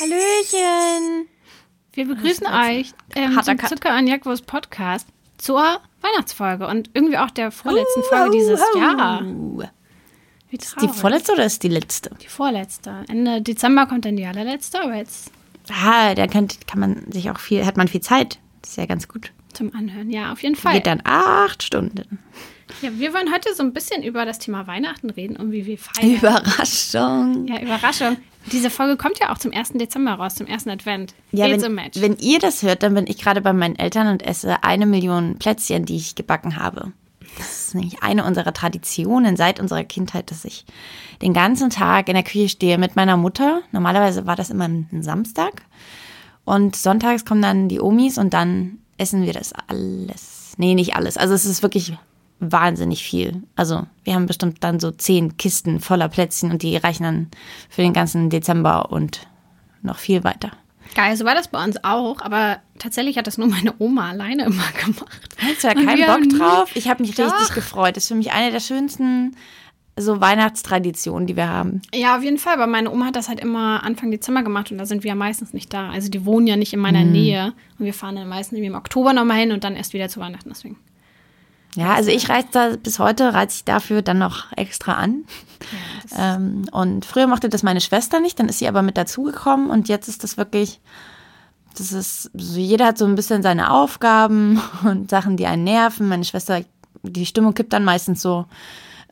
Hallöchen. Wir begrüßen euch ähm, zum Zucker und Jackwurst Podcast zur Weihnachtsfolge und irgendwie auch der vorletzten Folge dieses Jahr. Wie ist die vorletzte oder ist die letzte? Die vorletzte. Ende Dezember kommt dann die allerletzte, aber jetzt. Ah, da kann, kann man sich auch viel, hat man viel Zeit. Das ist ja ganz gut. Zum Anhören, ja, auf jeden Fall. Geht dann acht Stunden. Ja, wir wollen heute so ein bisschen über das Thema Weihnachten reden und wie wir feiern. Überraschung. Ja, Überraschung. Diese Folge kommt ja auch zum 1. Dezember raus, zum ersten Advent. Ja, It's wenn, wenn ihr das hört, dann bin ich gerade bei meinen Eltern und esse eine Million Plätzchen, die ich gebacken habe. Das ist nämlich eine unserer Traditionen seit unserer Kindheit, dass ich den ganzen Tag in der Küche stehe mit meiner Mutter. Normalerweise war das immer ein Samstag. Und sonntags kommen dann die Omis und dann essen wir das alles. Nee, nicht alles. Also es ist wirklich wahnsinnig viel. Also wir haben bestimmt dann so zehn Kisten voller Plätzchen und die reichen dann für den ganzen Dezember und noch viel weiter. Geil, so war das bei uns auch, aber tatsächlich hat das nur meine Oma alleine immer gemacht. Hast du ja keinen Bock nie- drauf? Ich habe mich Doch. richtig gefreut. Das ist für mich eine der schönsten so Weihnachtstraditionen, die wir haben. Ja, auf jeden Fall, aber meine Oma hat das halt immer Anfang Dezember gemacht und da sind wir ja meistens nicht da. Also die wohnen ja nicht in meiner Mhm. Nähe und wir fahren dann meistens im Oktober nochmal hin und dann erst wieder zu Weihnachten deswegen. Ja, also ich reize da bis heute, reize ich dafür dann noch extra an. Ähm, und früher mochte das meine Schwester nicht, dann ist sie aber mit dazugekommen und jetzt ist das wirklich, das ist, so jeder hat so ein bisschen seine Aufgaben und Sachen, die einen nerven. Meine Schwester, die Stimmung kippt dann meistens so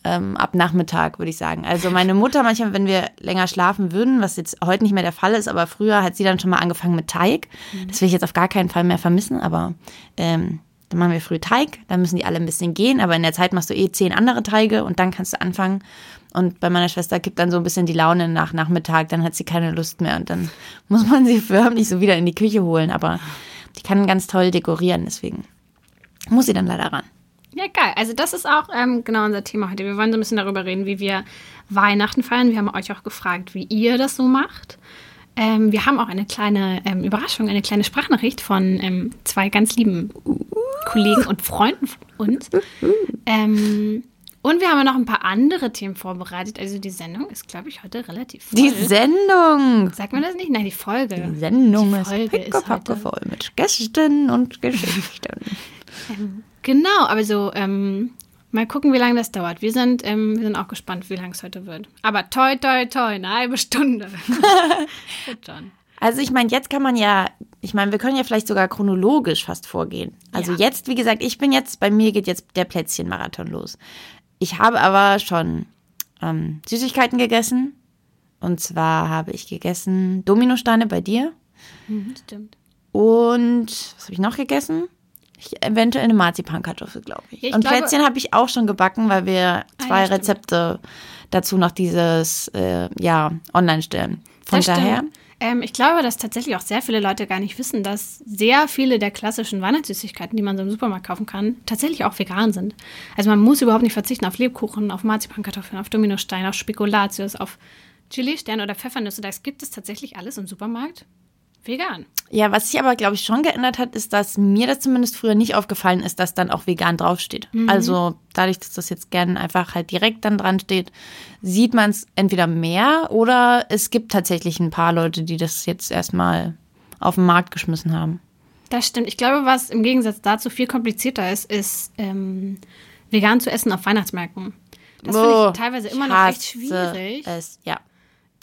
ähm, ab Nachmittag, würde ich sagen. Also meine Mutter manchmal, wenn wir länger schlafen würden, was jetzt heute nicht mehr der Fall ist, aber früher hat sie dann schon mal angefangen mit Teig. Das will ich jetzt auf gar keinen Fall mehr vermissen, aber ähm, dann machen wir früh Teig, dann müssen die alle ein bisschen gehen, aber in der Zeit machst du eh zehn andere Teige und dann kannst du anfangen. Und bei meiner Schwester kippt dann so ein bisschen die Laune nach Nachmittag, dann hat sie keine Lust mehr und dann muss man sie förmlich so wieder in die Küche holen. Aber die kann ganz toll dekorieren, deswegen muss sie dann leider ran. Ja, geil. Also das ist auch ähm, genau unser Thema heute. Wir wollen so ein bisschen darüber reden, wie wir Weihnachten feiern. Wir haben euch auch gefragt, wie ihr das so macht. Ähm, wir haben auch eine kleine ähm, Überraschung, eine kleine Sprachnachricht von ähm, zwei ganz lieben Kollegen und Freunden von uns. Ähm, und wir haben noch ein paar andere Themen vorbereitet. Also die Sendung ist, glaube ich, heute relativ voll. Die Sendung! Sagt man das nicht? Nein, die Folge. Die Sendung Die ist Folge ist pickepacke heute- voll mit Gästen und Geschichten. Genau, aber so, ähm, mal gucken, wie lange das dauert. Wir sind, ähm, wir sind auch gespannt, wie lange es heute wird. Aber toi, toi, toi, eine halbe Stunde. Schon. Also ich meine, jetzt kann man ja, ich meine, wir können ja vielleicht sogar chronologisch fast vorgehen. Also Ja. jetzt, wie gesagt, ich bin jetzt, bei mir geht jetzt der Plätzchenmarathon los. Ich habe aber schon ähm, Süßigkeiten gegessen. Und zwar habe ich gegessen Dominosteine bei dir. Mhm, stimmt. Und was habe ich noch gegessen? Ich, eventuell eine Marzipankartoffel, glaube ich. Ja, ich und glaube- Plätzchen habe ich auch schon gebacken, weil wir zwei ja, stimmt. Rezepte dazu noch dieses, äh, ja, online stellen. Von Das daher. Ähm, ich glaube, dass tatsächlich auch sehr viele Leute gar nicht wissen, dass sehr viele der klassischen Weihnachtssüßigkeiten, die man so im Supermarkt kaufen kann, tatsächlich auch vegan sind. Also man muss überhaupt nicht verzichten auf Lebkuchen, auf Marzipankartoffeln, auf Dominosteine, auf Spekulatius, auf Chili-Sterne oder Pfeffernüsse. Das gibt es tatsächlich alles im Supermarkt vegan. Ja, was sich aber, glaube ich, schon geändert hat, ist, dass mir das zumindest früher nicht aufgefallen ist, dass dann auch vegan draufsteht. Also dadurch, dass das jetzt gern einfach halt direkt dann dran steht, sieht man es entweder mehr oder es gibt tatsächlich ein paar Leute, die das jetzt erstmal auf den Markt geschmissen haben. Das stimmt. Ich glaube, was im Gegensatz dazu viel komplizierter ist, ist ähm, vegan zu essen auf Weihnachtsmärkten. Das finde Oh, ich teilweise immer noch echt schwierig. Es, ja.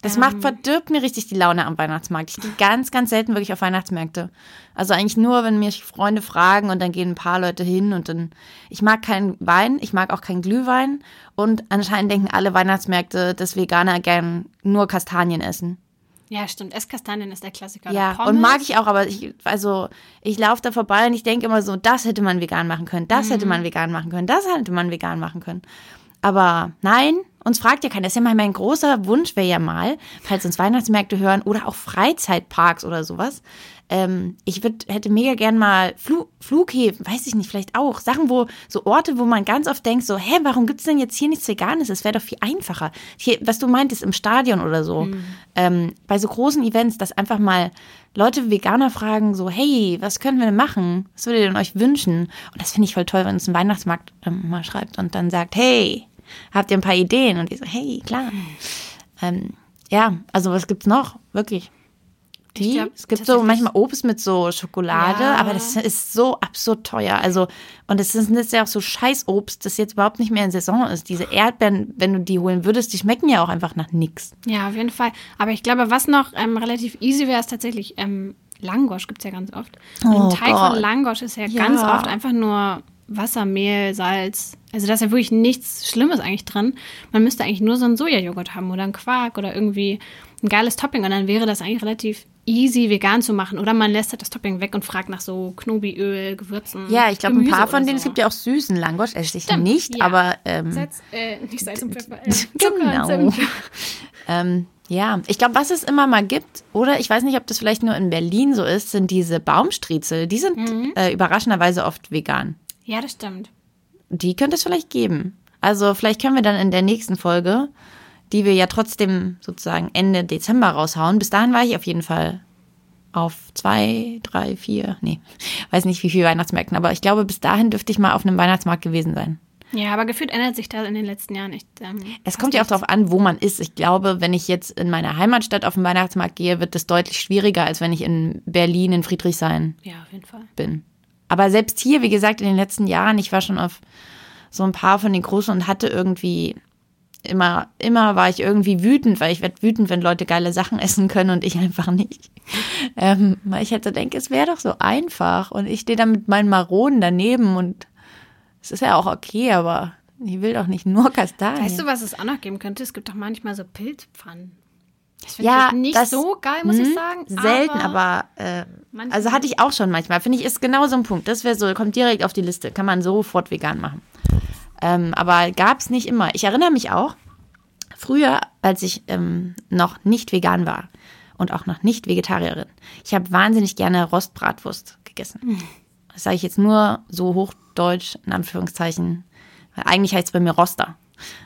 Das macht, verdirbt mir richtig die Laune am Weihnachtsmarkt. Ich gehe ganz, ganz selten wirklich auf Weihnachtsmärkte. Also eigentlich nur, wenn mich Freunde fragen und dann gehen ein paar Leute hin und dann. Ich mag keinen Wein, ich mag auch keinen Glühwein und anscheinend denken alle Weihnachtsmärkte, dass Veganer gern nur Kastanien essen. Ja, stimmt. Esskastanien ist der Klassiker. Ja, und mag ich auch, aber ich, also ich laufe da vorbei und ich denke immer so, das hätte man vegan machen können, das hätte man vegan machen können, das hätte man vegan machen können. Aber nein, uns fragt ja keiner. Das ist ja mal mein großer Wunsch, wäre ja mal, falls uns Weihnachtsmärkte hören oder auch Freizeitparks oder sowas. Ähm, ich würd, hätte mega gern mal Flu Flughäfen, weiß ich nicht, vielleicht auch. Sachen, wo, so Orte, wo man ganz oft denkt, so, hä, warum gibt's denn jetzt hier nichts Veganes? Das wäre doch viel einfacher. Hier, was du meintest, im Stadion oder so. Ähm, bei so großen Events, dass einfach mal Leute Veganer fragen, so, hey, was können wir denn machen? Was würdet ihr denn euch wünschen? Und das finde ich voll toll, wenn uns ein Weihnachtsmarkt ähm, mal schreibt und dann sagt, hey, habt ihr ein paar Ideen? Und die so, hey, klar. Ähm, ja, also was gibt's noch? Wirklich. Die? glaub, es gibt so manchmal Obst mit so Schokolade, Ja. aber das ist so absurd teuer. Also, und es ist jetzt ja auch so Scheißobst, das jetzt überhaupt nicht mehr in Saison ist. Diese Erdbeeren, wenn du die holen würdest, die schmecken ja auch einfach nach nix. Ja, auf jeden Fall. Aber ich glaube, was noch ähm, relativ easy wäre, ist tatsächlich ähm, Langosch gibt es ja ganz oft. Und Oh ein Teig Gott. von Langosch ist ja, Ja. ganz oft einfach nur Wasser, Mehl, Salz. Also da ist ja wirklich nichts Schlimmes eigentlich drin. Man müsste eigentlich nur so einen Sojajoghurt haben oder einen Quark oder irgendwie ein geiles Topping und dann wäre das eigentlich relativ easy vegan zu machen. Oder man lässt halt das Topping weg und fragt nach so Knobiöl, Gewürzen. Ja, ich glaube, ein paar von denen, so. es gibt ja auch süßen Langosch, esse ich Stimmt, nicht, ja. aber ähm, Salz, äh, nicht Salz und Pfeffer. Äh, Genau. Ähm, ja, ich glaube, was es immer mal gibt, oder ich weiß nicht, ob das vielleicht nur in Berlin so ist, sind diese Baumstriezel. Die sind Mhm. äh, überraschenderweise oft vegan. Ja, das stimmt. Die könnte es vielleicht geben. Also vielleicht können wir dann in der nächsten Folge, die wir ja trotzdem sozusagen Ende Dezember raushauen. Bis dahin war ich auf jeden Fall auf zwei, drei, vier, nee, weiß nicht wie viele Weihnachtsmärkten, aber ich glaube, bis dahin dürfte ich mal auf einem Weihnachtsmarkt gewesen sein. Ja, aber gefühlt ändert sich da in den letzten Jahren echt. Ähm, Es kommt ja auch darauf an, wo man ist. Ich glaube, wenn ich jetzt in meiner Heimatstadt auf den Weihnachtsmarkt gehe, wird es deutlich schwieriger, als wenn ich in Berlin, in Friedrichshain Ja, auf jeden Fall. bin. Aber selbst hier, wie gesagt, in den letzten Jahren, ich war schon auf so ein paar von den großen und hatte irgendwie immer, immer war ich irgendwie wütend, weil ich werde wütend, wenn Leute geile Sachen essen können und ich einfach nicht. Ähm, weil ich halt so denke, es wäre doch so einfach und ich stehe da mit meinen Maronen daneben und es ist ja auch okay, aber ich will doch nicht nur Kastanien. Weißt du, was es auch noch geben könnte? Es gibt doch manchmal so Pilzpfannen. Das finde Ja, ich nicht das- so geil, muss ich Hm, sagen. Selten, aber, äh, Manche- also hatte ich auch schon manchmal. Finde ich, ist genau so ein Punkt. Das wäre so, kommt direkt auf die Liste. Kann man sofort vegan machen. Ähm, aber gab es nicht immer. Ich erinnere mich auch, früher, als ich ähm, noch nicht vegan war und auch noch nicht Vegetarierin, ich habe wahnsinnig gerne Rostbratwurst gegessen. Das sage ich jetzt nur so hochdeutsch, in Anführungszeichen. Weil eigentlich heißt es bei mir Roster.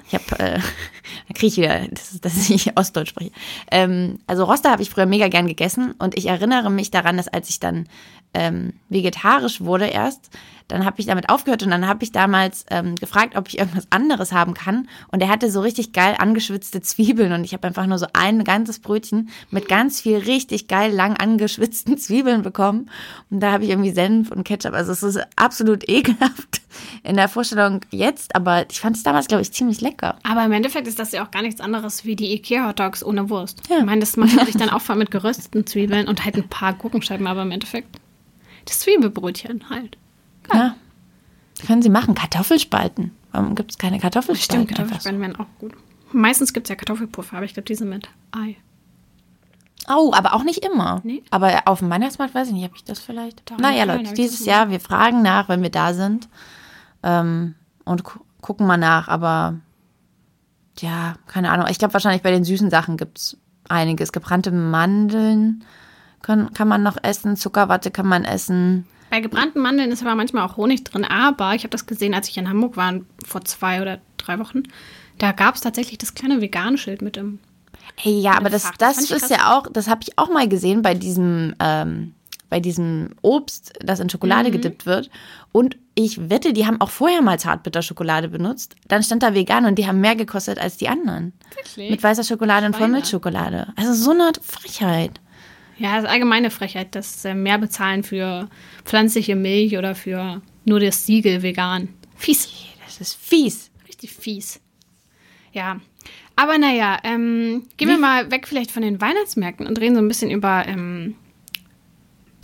Ich habe, äh, da kriege ich wieder, dass, dass ich Ostdeutsch spreche. Ähm, also Roster habe ich früher mega gern gegessen und ich erinnere mich daran, dass als ich dann ähm, vegetarisch wurde erst, dann habe ich damit aufgehört und dann habe ich damals ähm, gefragt, ob ich irgendwas anderes haben kann und er hatte so richtig geil angeschwitzte Zwiebeln und ich habe einfach nur so ein ganzes Brötchen mit ganz viel richtig geil lang angeschwitzten Zwiebeln bekommen und da habe ich irgendwie Senf und Ketchup, also es ist absolut ekelhaft in der Vorstellung jetzt, aber ich fand es damals, glaube ich, ziemlich lecker. Aber im Endeffekt ist das ja auch gar nichts anderes wie die Ikea-Hotdogs ohne Wurst. Ja. Ich meine, das macht man sich dann auch voll mit gerösteten Zwiebeln und halt ein paar Gurkenscheiben, aber im Endeffekt das Zwiebelbrötchen halt. Ja. Können Sie machen. Kartoffelspalten. Warum gibt es keine Kartoffelspalten? Stimmt? Kartoffelspalten wären auch gut. Meistens gibt es ja Kartoffelpuffer, aber ich glaube, die sind mit Ei. Oh, aber auch nicht immer. Nee. Aber auf dem Weihnachtsmarkt weiß ich nicht, habe ich das vielleicht. Doch, naja, Leute, dieses Jahr, wir fragen nach, wenn wir da sind. Ähm, und gu gucken mal nach, aber ja, keine Ahnung. Ich glaube, wahrscheinlich bei den süßen Sachen gibt es einiges. Gebrannte Mandeln können, kann man noch essen, Zuckerwatte kann man essen. Bei gebrannten Mandeln ist aber manchmal auch Honig drin, aber ich habe das gesehen, als ich in Hamburg war, vor zwei oder drei Wochen. Da gab es tatsächlich das kleine Vegane-Schild mit dem. Hey, ja, aber das, Fach. Das das ist krass. ja auch, das habe ich auch mal gesehen bei diesem, ähm, bei diesem Obst, das in Schokolade Mhm. gedippt wird. Und ich wette, die haben auch vorher mal Zartbitterschokolade benutzt. Dann stand da vegan und die haben mehr gekostet als die anderen. Wirklich? Mit weißer Schokolade und Schweine. Vollmilchschokolade. Also so eine Frechheit. Ja, das ist allgemeine Frechheit, dass äh, mehr bezahlen für pflanzliche Milch oder für nur das Siegel vegan. Fies. Das ist fies. Richtig fies. Ja. Aber naja, ähm, gehen wir mal weg vielleicht von den Weihnachtsmärkten und reden so ein bisschen über ähm,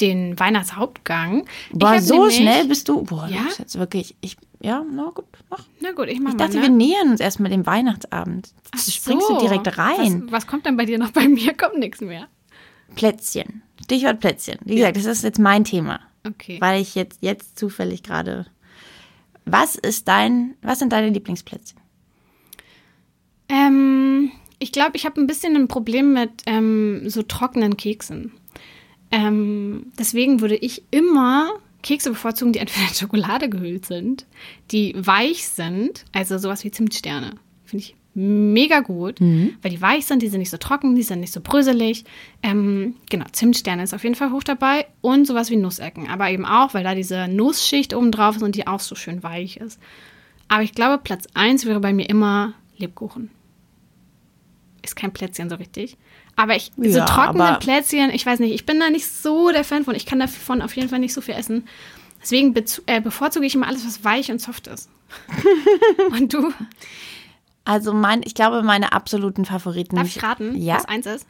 den Weihnachtshauptgang. Boah, so nämlich- schnell bist du. Boah, Ja? bist jetzt wirklich. Ich, ja, na gut, mach. Na gut, ich mach Ich mal. dachte, ne? wir nähern uns erst mit dem Weihnachtsabend. Ach Du springst so. du direkt rein. Was, was kommt denn bei dir noch? Bei mir kommt nichts mehr. Plätzchen. Stichwort Plätzchen. Wie gesagt, das ist jetzt mein Thema. Okay. weil ich jetzt, jetzt zufällig gerade. Was ist dein, was sind deine Lieblingsplätzchen? Ähm, ich glaube, ich habe ein bisschen ein Problem mit ähm, so trockenen Keksen. Ähm, deswegen würde ich immer Kekse bevorzugen, die entweder in Schokolade gehüllt sind, die weich sind, also sowas wie Zimtsterne. Finde ich mega gut, weil die weich sind, die sind nicht so trocken, die sind nicht so bröselig. Ähm, genau, Zimtsterne ist auf jeden Fall hoch dabei und sowas wie Nussecken, aber eben auch, weil da diese Nussschicht oben drauf ist und die auch so schön weich ist. Aber ich glaube, Platz 1 wäre bei mir immer Lebkuchen ist kein Plätzchen so richtig. Aber ich, so Ja, trockene aber- Plätzchen, ich weiß nicht, ich bin da nicht so der Fan von. Ich kann davon auf jeden Fall nicht so viel essen. Deswegen äh, bevorzuge ich immer alles, was weich und soft ist. und du? Also mein, ich glaube, meine absoluten Favoriten. Darf ich raten, Ja. was eins ist?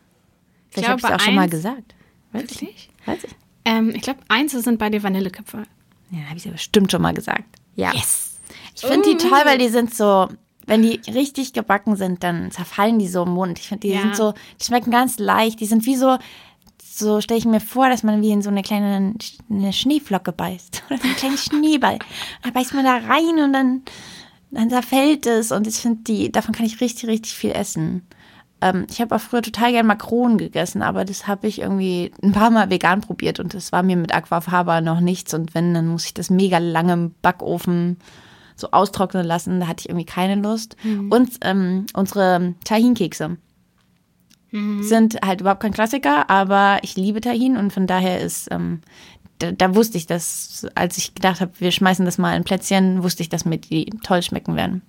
Vielleicht habe ich es auch schon mal gesagt. Weiß ich. Wirklich? Weiß ich. Ähm, ich glaube, eins sind bei dir Vanilleköpfe. Ja, habe ich ja bestimmt schon mal gesagt. Ja. Yes. Ich finde die toll, weil die sind so, wenn die richtig gebacken sind, dann zerfallen die so im Mund. Ich finde, die Ja. sind so, die schmecken ganz leicht. Die sind wie so, so stelle ich mir vor, dass man wie in so eine kleine eine Schneeflocke beißt. Oder so einen kleinen Schneeball. Da beißt man da rein und dann, dann zerfällt es. Und ich finde, die, davon kann ich richtig, richtig viel essen. Ähm, ich habe auch früher total gern Makronen gegessen, aber das habe ich irgendwie ein paar Mal vegan probiert und das war mir mit Aquafaba noch nichts. Und wenn, dann muss ich das mega lange im Backofen so austrocknen lassen. Da hatte ich irgendwie keine Lust. Und ähm, unsere Tahin-Kekse sind halt überhaupt kein Klassiker, aber ich liebe Tahin und von daher ist, ähm, da, da wusste ich, dass, als ich gedacht habe, wir schmeißen das mal in Plätzchen, wusste ich, dass mir die toll schmecken werden.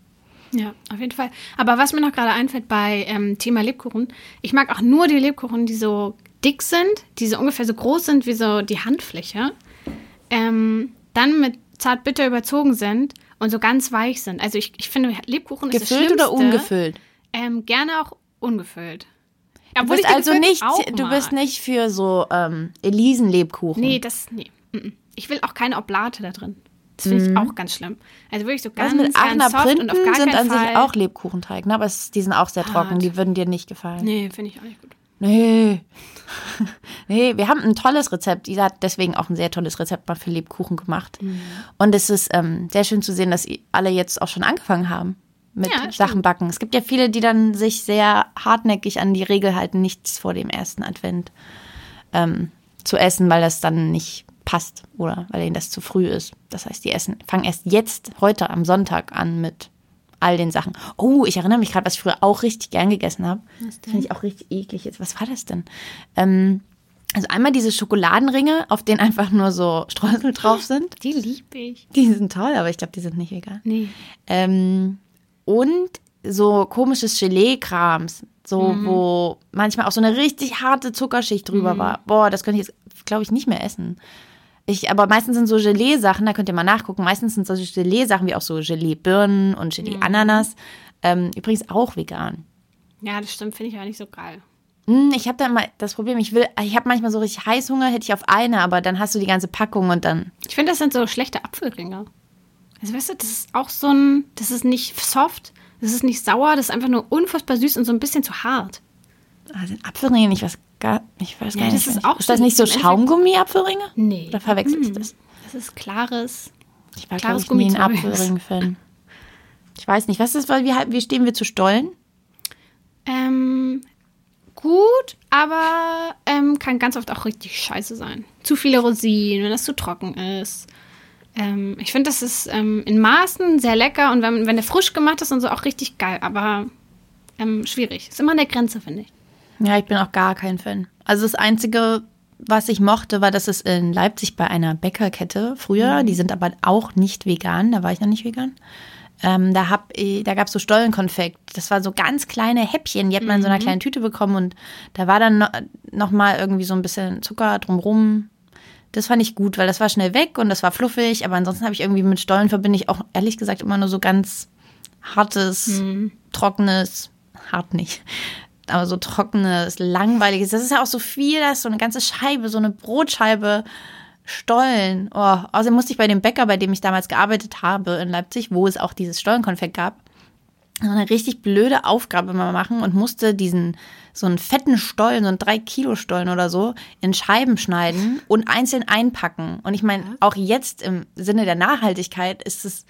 Ja, auf jeden Fall. Aber was mir noch gerade einfällt bei ähm, Thema Lebkuchen, ich mag auch nur die Lebkuchen, die so dick sind, die so ungefähr so groß sind wie so die Handfläche, ähm, dann mit zart-bitter überzogen sind und so ganz weich sind. Also ich, ich finde, Lebkuchen ist das Gefüllt oder ungefüllt? Ähm, gerne auch ungefüllt. Du Obwohl bist ich die also gefüllt nicht, du bist nicht für so ähm, Elisenlebkuchen. Nee, das, nee. mm, mm. Ich will auch keine Oblate da drin. Das finde ich auch ganz schlimm. Also wirklich so ganz, Was mit ganz Aachener soft Printen und auf gar sind an Fall. sich auch Lebkuchenteig, ne? aber es, die sind auch sehr trocken, Hart. die würden dir nicht gefallen. Nee, finde ich auch nicht gut. Nee. nee, wir haben ein tolles Rezept. Isa hat deswegen auch ein sehr tolles Rezept mal für Lebkuchen gemacht. Mhm. Und es ist ähm, sehr schön zu sehen, dass alle jetzt auch schon angefangen haben mit Ja. Sachen backen. Es gibt ja viele, die dann sich sehr hartnäckig an die Regel halten, nichts vor dem ersten Advent ähm, zu essen, weil das dann nicht passt oder weil ihnen das zu früh ist. Das heißt, die essen, fangen erst jetzt, heute am Sonntag an mit all den Sachen. Oh, ich erinnere mich gerade, was ich früher auch richtig gern gegessen habe. Das finde ich auch richtig eklig jetzt. Was war das denn? Ähm, also einmal diese Schokoladenringe, auf denen einfach nur so Streusel drauf sind. Die liebe ich. Die sind toll, aber ich glaube, die sind nicht vegan. Nee. Ähm, und so komisches Gelee-Krams, so wo manchmal auch so eine richtig harte Zuckerschicht drüber war. Boah, das könnte ich jetzt, glaube ich, nicht mehr essen. Ich, aber meistens sind so Gelee-Sachen, da könnt ihr mal nachgucken, meistens sind solche Gelee-Sachen wie auch so Gelee-Birnen und Gelee-Ananas. Ähm, übrigens auch vegan. Ja, das stimmt, finde ich auch nicht so geil. Hm, Ich habe da immer das Problem, ich will, ich habe manchmal so richtig Heißhunger, hätte ich auf eine, aber dann hast du die ganze Packung und dann. Ich finde, das sind so schlechte Apfelringe. Also weißt du, das ist auch so ein, das ist nicht soft, das ist nicht sauer, das ist einfach nur unfassbar süß und so ein bisschen zu hart. Ah, sind Apfelringe nicht was gar. Ich weiß Ja, gar das nicht. ist auch ist das nicht so Schaumgummi-Apfelringe? Nee. Oder verwechsel ich das? Das ist klares. Ich war, Klares glaube ich, nie ein Gummizeugs. Apfelring-Fan. Ich weiß nicht, was ist, wie, wie stehen wir zu Stollen? Ähm, gut, aber ähm, kann ganz oft auch richtig scheiße sein. Zu viele Rosinen, wenn das zu trocken ist. Ähm, ich finde, das ist ähm, in Maßen sehr lecker und wenn, wenn der frisch gemacht ist und so auch richtig geil, aber ähm, schwierig. Ist immer an der Grenze, finde ich. Ja, ich bin auch gar kein Fan. Also das Einzige, was ich mochte, war, dass es in Leipzig bei einer Bäckerkette früher, die sind aber auch nicht vegan, da war ich noch nicht vegan. Ähm, da hab, da gab es so Stollenkonfekt. Das war so ganz kleine Häppchen, die hat man in so einer kleinen Tüte bekommen und da war dann no, noch mal irgendwie so ein bisschen Zucker drumrum. Das fand ich gut, weil das war schnell weg und das war fluffig, aber ansonsten habe ich irgendwie mit Stollen verbinde ich auch ehrlich gesagt immer nur so ganz hartes, trockenes, hart nicht, aber so trockenes, langweiliges. Das ist ja auch so viel, das ist so eine ganze Scheibe, so eine Brotscheibe Stollen. Oh, außerdem musste ich bei dem Bäcker, bei dem ich damals gearbeitet habe in Leipzig, wo es auch dieses Stollenkonfekt gab, so eine richtig blöde Aufgabe mal machen und musste diesen so einen fetten Stollen, so einen 3 Kilo Stollen oder so, in Scheiben schneiden und einzeln einpacken. Und ich meine, auch jetzt im Sinne der Nachhaltigkeit ist es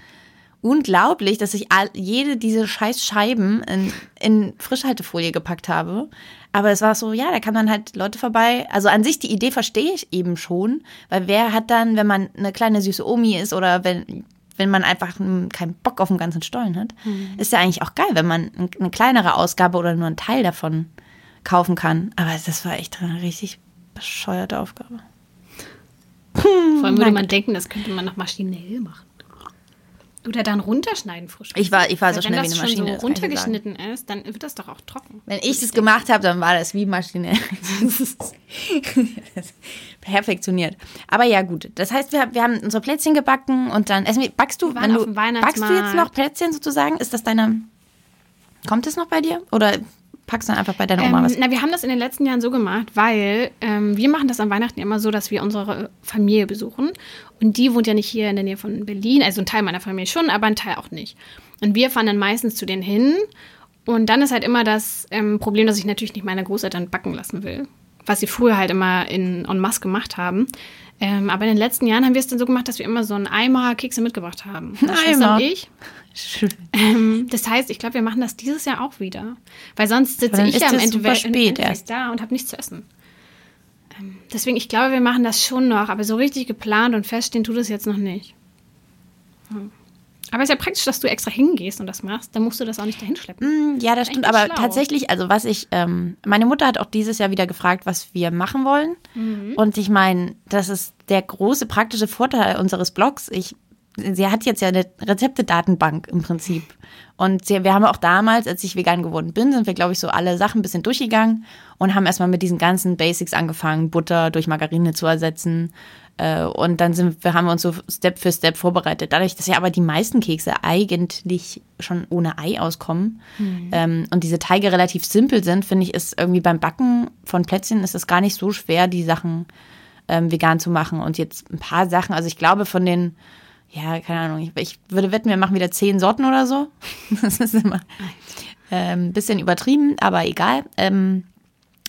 unglaublich, dass ich all, jede diese scheiß Scheiben in, in Frischhaltefolie gepackt habe. Aber es war so, ja, da kann man halt Leute vorbei. Also an sich die Idee verstehe ich eben schon, weil wer hat dann, wenn man eine kleine süße Omi ist oder wenn wenn man einfach hm, keinen Bock auf den ganzen Stollen hat, ist ja eigentlich auch geil, wenn man ein- eine kleinere Ausgabe oder nur einen Teil davon kaufen kann. Aber das war echt eine richtig bescheuerte Aufgabe. Vor allem würde man denken, das könnte man noch maschinell machen. Oder dann runterschneiden frisch. Ich war, ich war so schnell wenn wie eine schon Maschine. so das dir sagen. runtergeschnitten ist, dann wird das doch auch trocken. Wenn ich das gemacht habe, dann war das wie Maschine. Perfektioniert. Aber ja, gut. Das heißt, wir, wir haben unsere Plätzchen gebacken und dann essen wir. Backst du, waren wenn auf du backst du jetzt noch Plätzchen sozusagen? Ist das deine. Kommt es noch bei dir? Oder packst du dann einfach bei deiner Oma Ähm, was? na, wir haben das in den letzten Jahren so gemacht, weil ähm, wir machen das an Weihnachten immer so, dass wir unsere Familie besuchen. Und die wohnt ja nicht hier in der Nähe von Berlin. Also ein Teil meiner Familie schon, aber ein Teil auch nicht. Und wir fahren dann meistens zu denen hin. Und dann ist halt immer das ähm, Problem, dass ich natürlich nicht meine Großeltern backen lassen will. Was sie früher halt immer in en masse gemacht haben. Ähm, aber in den letzten Jahren haben wir es dann so gemacht, dass wir immer so einen Eimer Kekse mitgebracht haben. Meine Schwester Eimer. und ich. Schön. Ähm, das heißt, ich glaube, wir machen das dieses Jahr auch wieder. Weil sonst sitze ich ja am das Ende spät erst. da und habe nichts zu essen. Ähm, deswegen, ich glaube, wir machen das schon noch, aber so richtig geplant und feststehen tut es jetzt noch nicht. Hm. Aber es ist ja praktisch, dass du extra hingehst und das machst. Dann musst du das auch nicht dahin schleppen. Mm, Ja, das stimmt. Eigentlich Aber schlau. tatsächlich, also was ich, ähm, meine Mutter hat auch dieses Jahr wieder gefragt, was wir machen wollen. Mhm. Und ich meine, das ist der große praktische Vorteil unseres Blogs. Ich, sie hat jetzt ja eine Rezepte-Datenbank im Prinzip. Und sie, wir haben auch damals, als ich vegan geworden bin, sind wir, glaube ich, so alle Sachen ein bisschen durchgegangen und haben erstmal mit diesen ganzen Basics angefangen, Butter durch Margarine zu ersetzen. Äh, Und dann sind wir, haben wir uns so Step für Step vorbereitet. Dadurch, dass ja aber die meisten Kekse eigentlich schon ohne Ei auskommen ähm, und diese Teige relativ simpel sind, finde ich, ist irgendwie beim Backen von Plätzchen ist es gar nicht so schwer, die Sachen ähm, vegan zu machen. Und jetzt ein paar Sachen, also ich glaube von den, ja, keine Ahnung, ich, ich würde wetten, wir machen wieder zehn Sorten oder so. Das ist immer ein ähm, bisschen übertrieben, aber egal. Ähm,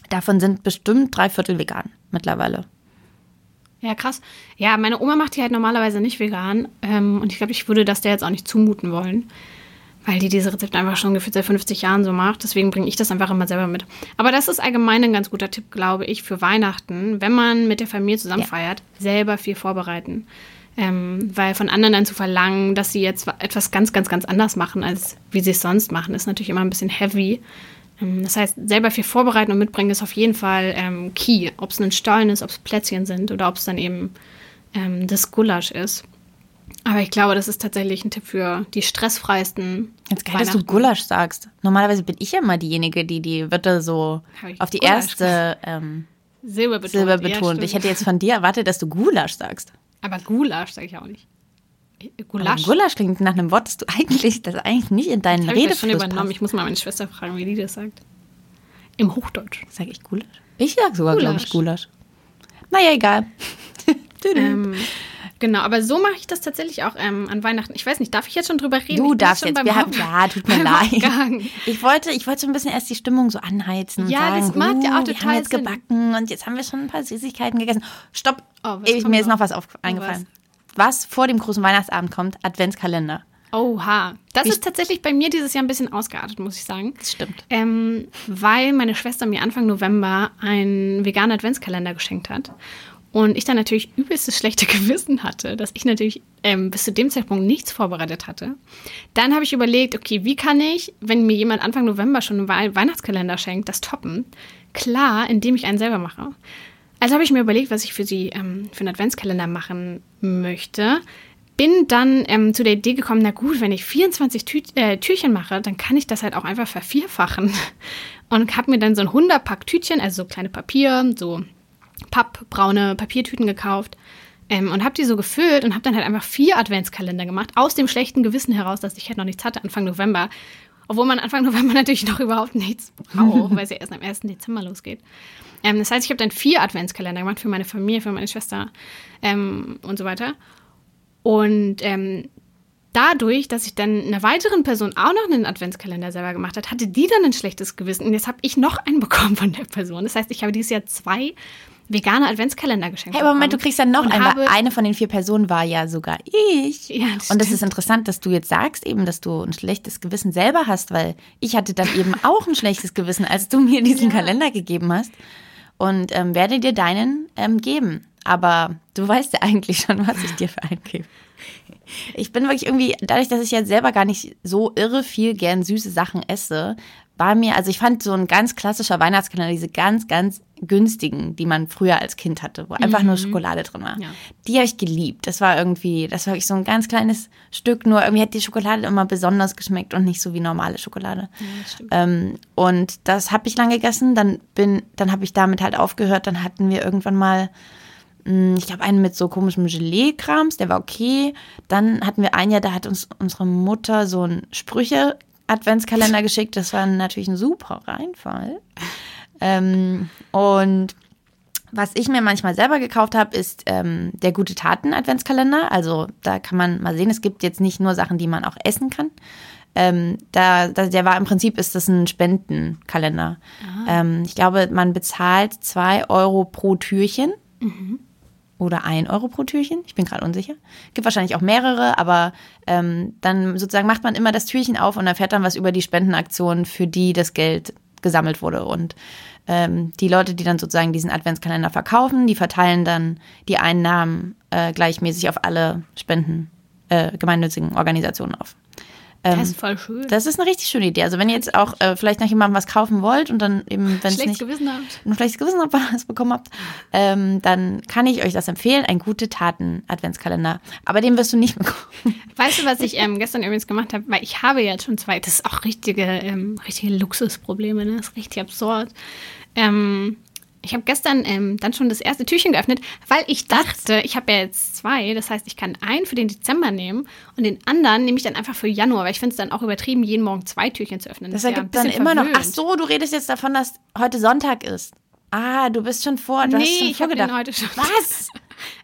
davon sind bestimmt drei Viertel vegan mittlerweile. Ja, krass. Ja, meine Oma macht die halt normalerweise nicht vegan. Ähm, und ich glaube, ich würde das der jetzt auch nicht zumuten wollen. Weil die diese Rezepte einfach schon gefühlt seit 50 Jahren so macht. Deswegen bringe ich das einfach immer selber mit. Aber das ist allgemein ein ganz guter Tipp, glaube ich, für Weihnachten. Wenn man mit der Familie zusammen Ja. feiert, selber viel vorbereiten. Ähm, weil von anderen dann zu verlangen, dass sie jetzt etwas ganz, ganz, ganz anders machen, als wie sie es sonst machen, ist natürlich immer ein bisschen heavy. Ähm, Das heißt, selber viel vorbereiten und mitbringen ist auf jeden Fall ähm, key. Ob es ein Stollen ist, ob es Plätzchen sind oder ob es dann eben ähm, das Gulasch ist. Aber ich glaube, das ist tatsächlich ein Tipp für die stressfreisten. Jetzt geil, dass du. Gulasch sagst. Normalerweise bin ich ja immer diejenige, die die Wörter so auf die Gulasch erste ähm, Silber betont. Silber Ja, betont. stimmt. ich hätte jetzt von dir erwartet, dass du Gulasch sagst. Aber Gulasch sage ich auch nicht. Aber Gulasch. Gulasch klingt nach einem Wort, das du eigentlich, das eigentlich nicht in deinen Habe ich schon Redefluss übernommen? passt. Ich muss mal meine Schwester fragen, wie die das sagt. Im Hochdeutsch. Sag ich Gulasch? Ich sag sogar, glaube ich, Gulasch. Naja, egal. Ähm, genau, aber so mache ich das tatsächlich auch ähm, an Weihnachten. Ich weiß nicht, darf ich jetzt schon drüber reden? Du Ich darfst jetzt. Wir haben, ja, tut mir leid. Ich wollte, ich wollte so ein bisschen erst die Stimmung so anheizen und Ja, sagen, das macht ja auch uh, wir haben total jetzt Sinn. gebacken und jetzt haben wir schon ein paar Süßigkeiten gegessen. Stopp. Oh, was ich, mir ist noch? noch was auf, eingefallen. Was vor dem großen Weihnachtsabend kommt, Adventskalender. Oha. Das Ich- ist tatsächlich bei mir dieses Jahr ein bisschen ausgeartet, muss ich sagen. Das stimmt. Ähm, weil meine Schwester mir Anfang November einen veganen Adventskalender geschenkt hat. Und ich dann natürlich übelstes schlechte Gewissen hatte, dass ich natürlich ähm, bis zu dem Zeitpunkt nichts vorbereitet hatte. Dann habe ich überlegt, okay, wie kann ich, wenn mir jemand Anfang November schon einen Wei- Weihnachtskalender schenkt, das toppen? Klar, indem ich einen selber mache. Also habe ich mir überlegt, was ich für sie ähm, für einen Adventskalender machen möchte. Bin dann ähm, zu der Idee gekommen, na gut, wenn ich 24 Tü äh, Türchen mache, dann kann ich das halt auch einfach vervierfachen. Und habe mir dann so ein 100-Pack Tütchen, also so kleine Papier, so pappbraune Papiertüten gekauft ähm, und habe die so gefüllt und habe dann halt einfach vier Adventskalender gemacht, aus dem schlechten Gewissen heraus, dass ich halt noch nichts hatte Anfang November. Obwohl man Anfang November natürlich noch überhaupt nichts braucht, weil es ja erst am 1. Dezember losgeht. Ähm, das heißt, ich habe dann vier Adventskalender gemacht für meine Familie, für meine Schwester ähm, und so weiter. Und ähm, dadurch, dass ich dann einer weiteren Person auch noch einen Adventskalender selber gemacht hat, hatte die dann ein schlechtes Gewissen. Und jetzt habe ich noch einen bekommen von der Person. Das heißt, ich habe dieses Jahr zwei vegane Adventskalender geschenkt. Hey, aber Moment, du kriegst ja noch Und einen, weil habe- eine von den vier Personen war ja sogar ich. Ja, das und das stimmt. ist interessant, dass du jetzt sagst eben, dass du ein schlechtes Gewissen selber hast, weil ich hatte dann eben auch ein schlechtes Gewissen, als du mir diesen Kalender gegeben hast und ähm, werde dir deinen ähm, geben. Aber du weißt ja eigentlich schon, was ich dir für einen gebe. Ich bin wirklich irgendwie, dadurch, dass ich ja selber gar nicht so irre viel gern süße Sachen esse, war mir, also ich fand so ein ganz klassischer Weihnachtskalender, diese ganz, ganz günstigen, die man früher als Kind hatte, wo einfach nur Schokolade drin war. Ja. Die habe ich geliebt. Das war irgendwie, das war wirklich so ein ganz kleines Stück, nur irgendwie hat die Schokolade immer besonders geschmeckt und nicht so wie normale Schokolade. stimmt. ähm, und das habe ich lang gegessen. Dann bin, dann habe ich damit halt aufgehört. Dann hatten wir irgendwann mal, mh, ich glaube, einen mit so komischem Gelee-Krams, der war okay. Dann hatten wir ein Jahr, da hat uns unsere Mutter so einen Sprüche-Adventskalender geschickt. Das war natürlich ein super Reinfall. Ähm, und was ich mir manchmal selber gekauft habe, ist ähm, der gute Taten Adventskalender. Also da kann man mal sehen, es gibt jetzt nicht nur Sachen, die man auch essen kann. Ähm, da, da, der war im Prinzip ist das ein Spendenkalender. Ähm, ich glaube, man bezahlt zwei Euro pro Türchen oder ein Euro pro Türchen. Ich bin gerade unsicher. Gibt wahrscheinlich auch mehrere, aber ähm, dann sozusagen macht man immer das Türchen auf und erfährt dann was über die Spendenaktion, für die das Geld gesammelt wurde. Und ähm, die Leute, die dann sozusagen diesen Adventskalender verkaufen, die verteilen dann die Einnahmen äh, gleichmäßig auf alle Spenden, äh, gemeinnützigen Organisationen auf. Das ist voll schön. Das ist eine richtig schöne Idee. Also wenn ihr jetzt auch äh, vielleicht noch jemandem was kaufen wollt und dann eben, wenn es nicht Gewissen habt. ein schlechtes Gewissen habt, weil ihr es bekommen habt, ähm, dann kann ich euch das empfehlen. Ein gute Taten Adventskalender. Aber den wirst du nicht bekommen. Weißt du, was ich ähm, gestern übrigens gemacht habe? Weil ich habe jetzt schon zwei, das ist auch richtige, ähm, richtige Luxusprobleme, ne? Das ist richtig absurd. Ähm, ich habe gestern ähm, dann schon das erste Türchen geöffnet, weil ich dachte, ich habe ja jetzt zwei, das heißt, ich kann einen für den Dezember nehmen und den anderen nehme ich dann einfach für Januar, weil ich finde es dann auch übertrieben, jeden Morgen zwei Türchen zu öffnen. Das ja ein ergibt dann bisschen immer noch. verwöhnt. Ach so, du redest jetzt davon, dass heute Sonntag ist. Ah, du bist schon vor. Du hast Nee, schon ich habe den heute schon. Was?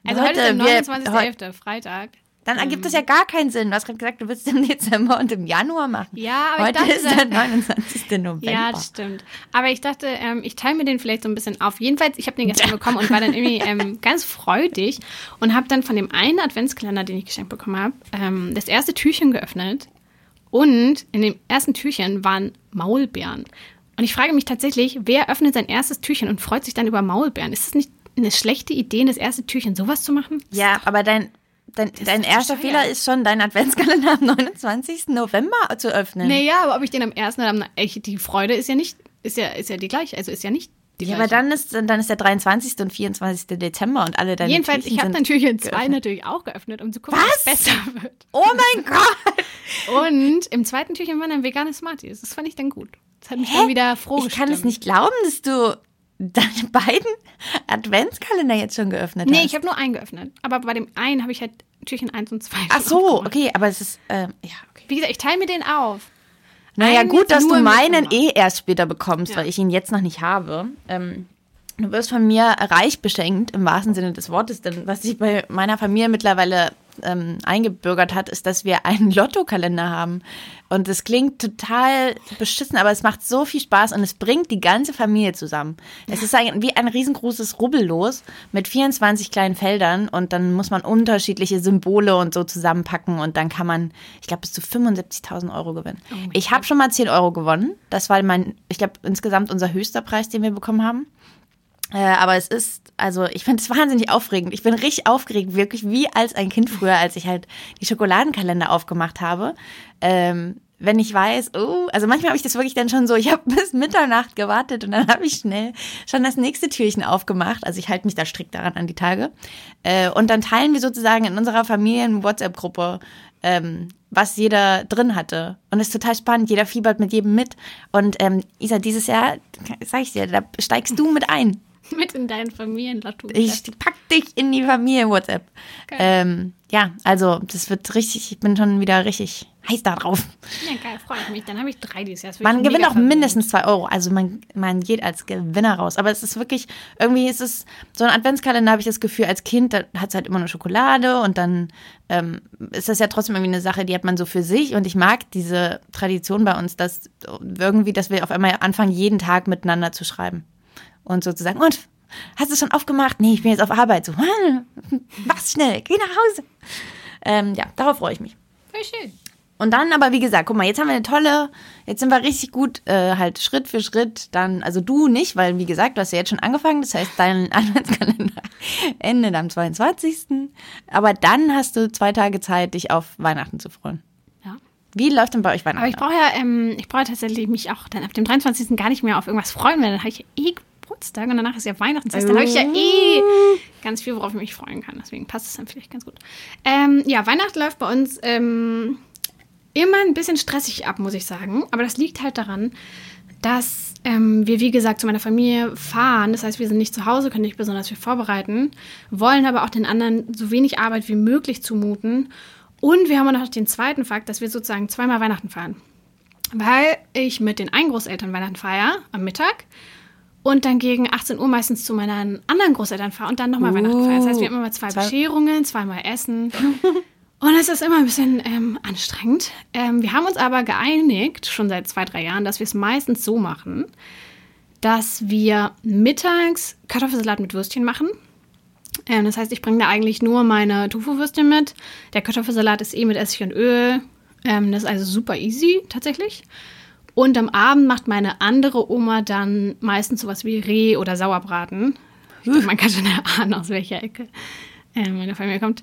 Also heute ist Leute, der wir- 29.11., Freitag. Dann ergibt das ja gar keinen Sinn. Du hast gerade gesagt, du willst im Dezember und im Januar machen. Ja, aber ich Heute dachte, ist der 29. November. Ja, das stimmt. Aber ich dachte, ähm, ich teile mir den vielleicht so ein bisschen auf. Jedenfalls, ich habe den gestern bekommen und war dann irgendwie ähm, ganz freudig und habe dann von dem einen Adventskalender, den ich geschenkt bekommen habe, ähm, das erste Türchen geöffnet. Und in dem ersten Türchen waren Maulbeeren. Und ich frage mich tatsächlich, wer öffnet sein erstes Türchen und freut sich dann über Maulbeeren? Ist es nicht eine schlechte Idee, das erste Türchen sowas zu machen? Ja, aber dein, dein, dein erster. Fehler ist schon, deinen Adventskalender am 29. November zu öffnen. Naja, aber ob ich den am ersten oder am. Ich, die Freude ist ja nicht, ist ja, ist ja die gleiche. Also ist ja nicht die Ja, gleiche. aber dann ist, dann ist der 23. und 24. Dezember und alle deine Jedenfalls, ich Türchen habe sind dann Türchen 2 geöffnet. natürlich auch geöffnet, um zu gucken, Was? was besser wird. Oh mein Gott! Und im zweiten Türchen waren dann vegane Smarties. Das fand ich dann gut. Das hat mich dann wieder froh Ich kann es gestimmt. nicht glauben, dass du deine beiden Adventskalender jetzt schon geöffnet Nee, hast. ich habe nur einen geöffnet. Aber bei dem einen habe ich halt Türchen 1 und 2. Ach so, okay, aber es ist, ähm, ja, okay. Wie gesagt, ich teile mir den auf. Naja, Einen gut, dass du meinen eh erst später bekommst, Ja. weil ich ihn jetzt noch nicht habe. Ähm, du wirst von mir reich beschenkt, im wahrsten Sinne des Wortes, denn was sich bei meiner Familie mittlerweile ähm, eingebürgert hat, ist, dass wir einen Lottokalender haben. Und es klingt total beschissen, aber es macht so viel Spaß und es bringt die ganze Familie zusammen. Es ist ein, wie ein riesengroßes Rubbellos mit 24 kleinen Feldern und dann muss man unterschiedliche Symbole und so zusammenpacken und dann kann man, ich glaube, bis zu 75.000 Euro gewinnen. mein ich habe schon mal 10 Euro gewonnen. Das war mein, ich glaube, insgesamt unser höchster Preis, den wir bekommen haben. Äh, aber es ist, also ich finde es wahnsinnig aufregend. Ich bin richtig aufgeregt, wirklich wie als ein Kind früher, als ich halt die Schokoladenkalender aufgemacht habe. Ähm, wenn ich weiß, oh, also manchmal habe ich das wirklich dann schon so, ich habe bis Mitternacht gewartet und dann habe ich schnell schon das nächste Türchen aufgemacht. Also ich halte mich da strikt daran an die Tage. Äh, und dann teilen wir sozusagen in unserer Familien-WhatsApp-Gruppe, ähm, was jeder drin hatte. Und es ist total spannend, jeder fiebert mit jedem mit. Und ähm, Isa, dieses Jahr, sag ich dir, da steigst du mit ein. Mit in deinen Familienlotto. Ich pack dich in die Familie WhatsApp. Geil. Ähm, ja, also das wird richtig, ich bin schon wieder richtig heiß da drauf. Ja, geil, freue ich mich. Dann habe ich drei dieses Jahr. Man gewinnt auch verwöhnt. mindestens zwei Euro. Also man, man geht als Gewinner raus. Aber es ist wirklich, irgendwie ist es, so ein Adventskalender habe ich das Gefühl, als Kind, da hat es halt immer nur Schokolade und dann ähm, ist das ja trotzdem irgendwie eine Sache, die hat man so für sich. Und ich mag diese Tradition bei uns, dass irgendwie, dass wir auf einmal anfangen, jeden Tag miteinander zu schreiben. Und sozusagen, und hast du schon aufgemacht? Nee, ich bin jetzt auf Arbeit. So, mach's schnell, geh nach Hause. Ähm, ja, darauf freue ich mich. Voll schön. Und dann aber, wie gesagt, guck mal, jetzt haben wir eine tolle, jetzt sind wir richtig gut, äh, halt Schritt für Schritt dann, also du nicht, weil wie gesagt, du hast ja jetzt schon angefangen, das heißt, dein Adventskalender endet am 22. Aber dann hast du zwei Tage Zeit, dich auf Weihnachten zu freuen. Ja. Wie läuft denn bei euch Weihnachten? Aber ich brauche ja, ähm, ich brauche tatsächlich mich auch dann ab dem 23. gar nicht mehr auf irgendwas freuen, weil dann habe ich ja eh Geburtstag und danach ist ja Weihnachten. Das heißt, dann habe ich ja eh ganz viel, worauf ich mich freuen kann. Deswegen passt es dann vielleicht ganz gut. Ähm, ja, Weihnachten läuft bei uns ähm, immer ein bisschen stressig ab, muss ich sagen. Aber das liegt halt daran, dass ähm, wir, wie gesagt, zu meiner Familie fahren. Das heißt, wir sind nicht zu Hause, können nicht besonders viel vorbereiten, wollen aber auch den anderen so wenig Arbeit wie möglich zumuten. Und wir haben auch noch den zweiten Fakt, dass wir sozusagen zweimal Weihnachten feiern. Weil ich mit den einen Großeltern Weihnachten feiere am Mittag und dann gegen 18 Uhr meistens zu meinen anderen Großeltern fahre und dann nochmal uh, Weihnachten feiere. Das heißt, wir haben immer zwei, zwei Bescherungen, zweimal Essen. und es ist immer ein bisschen ähm, anstrengend. Ähm, wir haben uns aber geeinigt, schon seit zwei, drei Jahren, dass wir es meistens so machen, dass wir mittags Kartoffelsalat mit Würstchen machen ähm, das heißt, ich bringe da eigentlich nur meine Tofu-Würstchen mit. Der Kartoffelsalat ist eh mit Essig und Öl. Ähm, das ist also super easy tatsächlich. Und am Abend macht meine andere Oma dann meistens sowas wie Reh oder Sauerbraten. Glaub, man kann schon erahnen, aus welcher Ecke äh, meine Familie kommt.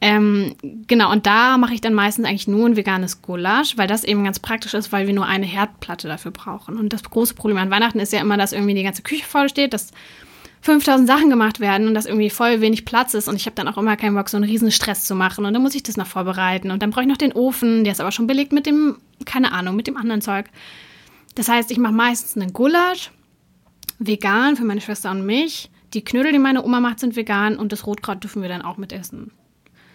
Ähm, genau, und da mache ich dann meistens eigentlich nur ein veganes Gulasch, weil das eben ganz praktisch ist, weil wir nur eine Herdplatte dafür brauchen. Und das große Problem an Weihnachten ist ja immer, dass irgendwie die ganze Küche voll steht, dass 5000 Sachen gemacht werden und das irgendwie voll wenig Platz ist und ich habe dann auch immer keinen Bock, so einen riesen Stress zu machen und dann muss ich das noch vorbereiten und dann brauche ich noch den Ofen, der ist aber schon belegt mit dem, keine Ahnung, mit dem anderen Zeug. Das heißt, ich mache meistens einen Gulasch, vegan für meine Schwester und mich. Die Knödel, die meine Oma macht, sind vegan und das Rotkraut dürfen wir dann auch mitessen.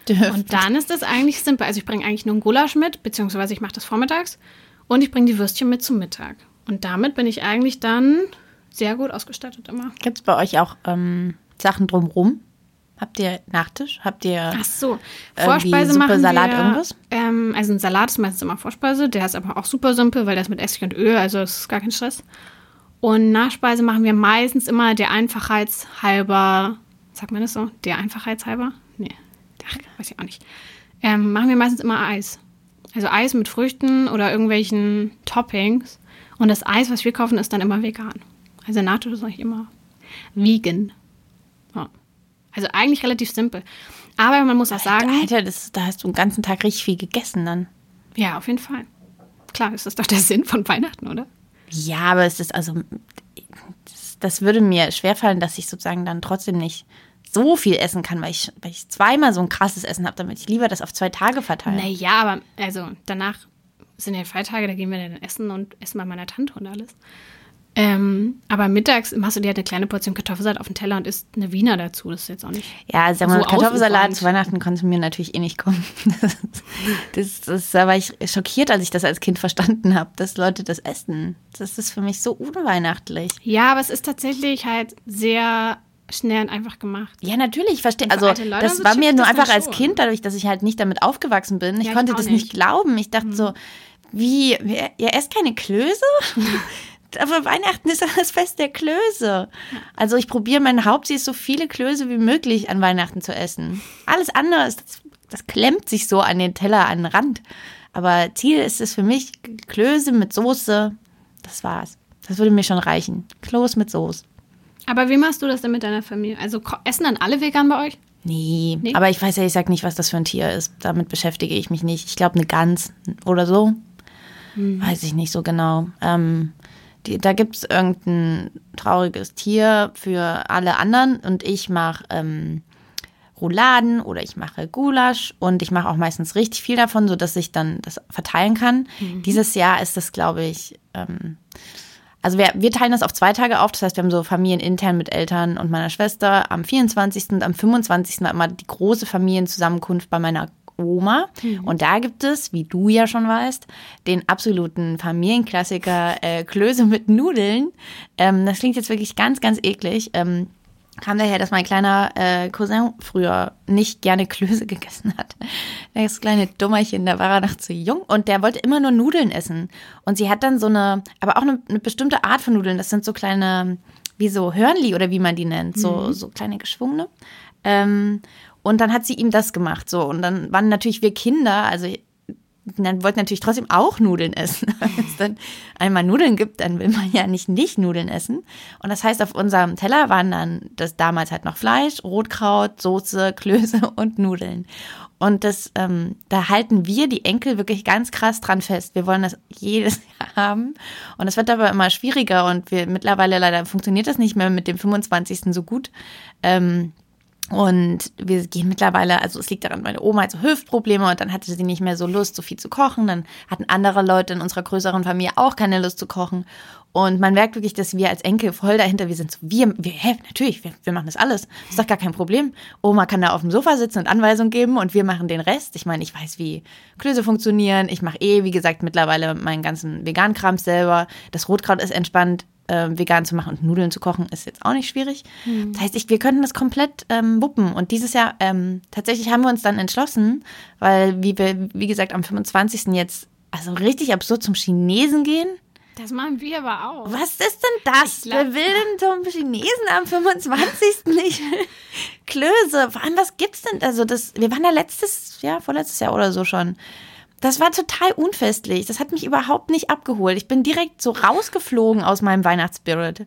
Dürfen. Und dann ist das eigentlich simpel. Also ich bringe eigentlich nur einen Gulasch mit, beziehungsweise ich mache das vormittags und ich bringe die Würstchen mit zum Mittag. Und damit bin ich eigentlich dann sehr gut ausgestattet immer. Gibt es bei euch auch ähm, Sachen drumrum? Habt ihr Nachtisch? Habt ihr Ach so, Vorspeise Suppe, machen Salat, wir, irgendwas? Ähm, also ein Salat ist meistens immer Vorspeise. Der ist aber auch super simpel, weil der ist mit Essig und Öl, also ist gar kein Stress. Und Nachspeise machen wir meistens immer der Einfachheitshalber, sagt man das so? Der Einfachheitshalber? Nee, ach, weiß ich auch nicht. Ähm, machen wir meistens immer Eis. Also Eis mit Früchten oder irgendwelchen Toppings. Und das Eis, was wir kaufen, ist dann immer vegan. Also Natto ist eigentlich immer vegan. Ja. Also eigentlich relativ simpel. Aber man muss auch sagen. Alter, das, da hast du den ganzen Tag richtig viel gegessen dann. Ja, auf jeden Fall. Klar, ist das doch der Sinn von Weihnachten, oder? Ja, aber es ist also. Das, das würde mir schwerfallen, dass ich sozusagen dann trotzdem nicht so viel essen kann, weil ich, weil ich zweimal so ein krasses Essen habe, damit ich lieber das auf zwei Tage verteile. Naja, aber also danach sind ja Feiertage, da gehen wir dann essen und essen bei meiner Tante und alles. Ähm, aber mittags machst du dir halt eine kleine Portion Kartoffelsalat auf den Teller und isst eine Wiener dazu. Das ist jetzt auch nicht. Ja, sag mal, so Kartoffelsalat zu Weihnachten konnte mir natürlich eh nicht kommen. Das, das, da war ich schockiert, als ich das als Kind verstanden habe, dass Leute das essen. Das ist für mich so unweihnachtlich. Ja, aber es ist tatsächlich halt sehr schnell und einfach gemacht. Ja, natürlich, ich verstehe. Also, das war mir nur einfach als Kind, dadurch, dass ich halt nicht damit aufgewachsen bin. Ich ja, konnte ich das nicht. nicht glauben. Ich dachte mhm. so, wie, ihr esst keine Klöße? aber Weihnachten ist das Fest der Klöße. Also ich probiere mein Hauptziel so viele Klöße wie möglich an Weihnachten zu essen. Alles andere, das, das klemmt sich so an den Teller, an den Rand. Aber Ziel ist es für mich, Klöße mit Soße. Das war's. Das würde mir schon reichen. Kloß mit Soße. Aber wie machst du das denn mit deiner Familie? Also essen dann alle vegan bei euch? Nee, nee, aber ich weiß ja, ich sag nicht, was das für ein Tier ist. Damit beschäftige ich mich nicht. Ich glaube, eine Gans oder so. Hm. Weiß ich nicht so genau. Ähm, die, da gibt es irgendein trauriges Tier für alle anderen und ich mache ähm, Rouladen oder ich mache Gulasch und ich mache auch meistens richtig viel davon, sodass ich dann das verteilen kann. Mhm. Dieses Jahr ist das, glaube ich, ähm, also wir, wir teilen das auf zwei Tage auf. Das heißt, wir haben so familienintern mit Eltern und meiner Schwester. Am 24. und am 25. war immer die große Familienzusammenkunft bei meiner Oma. Mhm. Und da gibt es, wie du ja schon weißt, den absoluten Familienklassiker äh, Klöße mit Nudeln. Ähm, das klingt jetzt wirklich ganz, ganz eklig. Ähm, kam daher, dass mein kleiner äh, Cousin früher nicht gerne Klöße gegessen hat. Das kleine Dummerchen, da war er noch zu jung und der wollte immer nur Nudeln essen. Und sie hat dann so eine, aber auch eine, eine bestimmte Art von Nudeln. Das sind so kleine, wie so Hörnli oder wie man die nennt, so, mhm. so kleine geschwungene. Ähm, und dann hat sie ihm das gemacht, so. Und dann waren natürlich wir Kinder, also dann wollten natürlich trotzdem auch Nudeln essen. Wenn es dann einmal Nudeln gibt, dann will man ja nicht nicht Nudeln essen. Und das heißt, auf unserem Teller waren dann das damals halt noch Fleisch, Rotkraut, Soße, Klöße und Nudeln. Und das, ähm, da halten wir die Enkel wirklich ganz krass dran fest. Wir wollen das jedes Jahr haben. Und es wird aber immer schwieriger und wir mittlerweile leider funktioniert das nicht mehr mit dem 25. so gut. Ähm, und wir gehen mittlerweile, also es liegt daran, meine Oma hat so Hüftprobleme und dann hatte sie nicht mehr so Lust, so viel zu kochen. Dann hatten andere Leute in unserer größeren Familie auch keine Lust zu kochen. Und man merkt wirklich, dass wir als Enkel voll dahinter, wir sind so, wir, wir hä, natürlich, wir, wir machen das alles. Das ist doch gar kein Problem. Oma kann da auf dem Sofa sitzen und Anweisungen geben und wir machen den Rest. Ich meine, ich weiß, wie Klöße funktionieren. Ich mache eh, wie gesagt, mittlerweile meinen ganzen Vegan-Kram selber. Das Rotkraut ist entspannt äh, vegan zu machen und Nudeln zu kochen, ist jetzt auch nicht schwierig. Mhm. Das heißt, ich, wir könnten das komplett ähm, wuppen. Und dieses Jahr ähm, tatsächlich haben wir uns dann entschlossen, weil, wie wir, wie gesagt, am 25. jetzt also richtig absurd zum Chinesen gehen. Das machen wir aber auch. Was ist denn das? Wer will denn zum Chinesen am 25. nicht? Klöße. Vor allem, was gibt's denn? Also, das, wir waren da letztes Jahr, vorletztes Jahr oder so schon. Das war total unfestlich. Das hat mich überhaupt nicht abgeholt. Ich bin direkt so rausgeflogen aus meinem Weihnachtsspirit.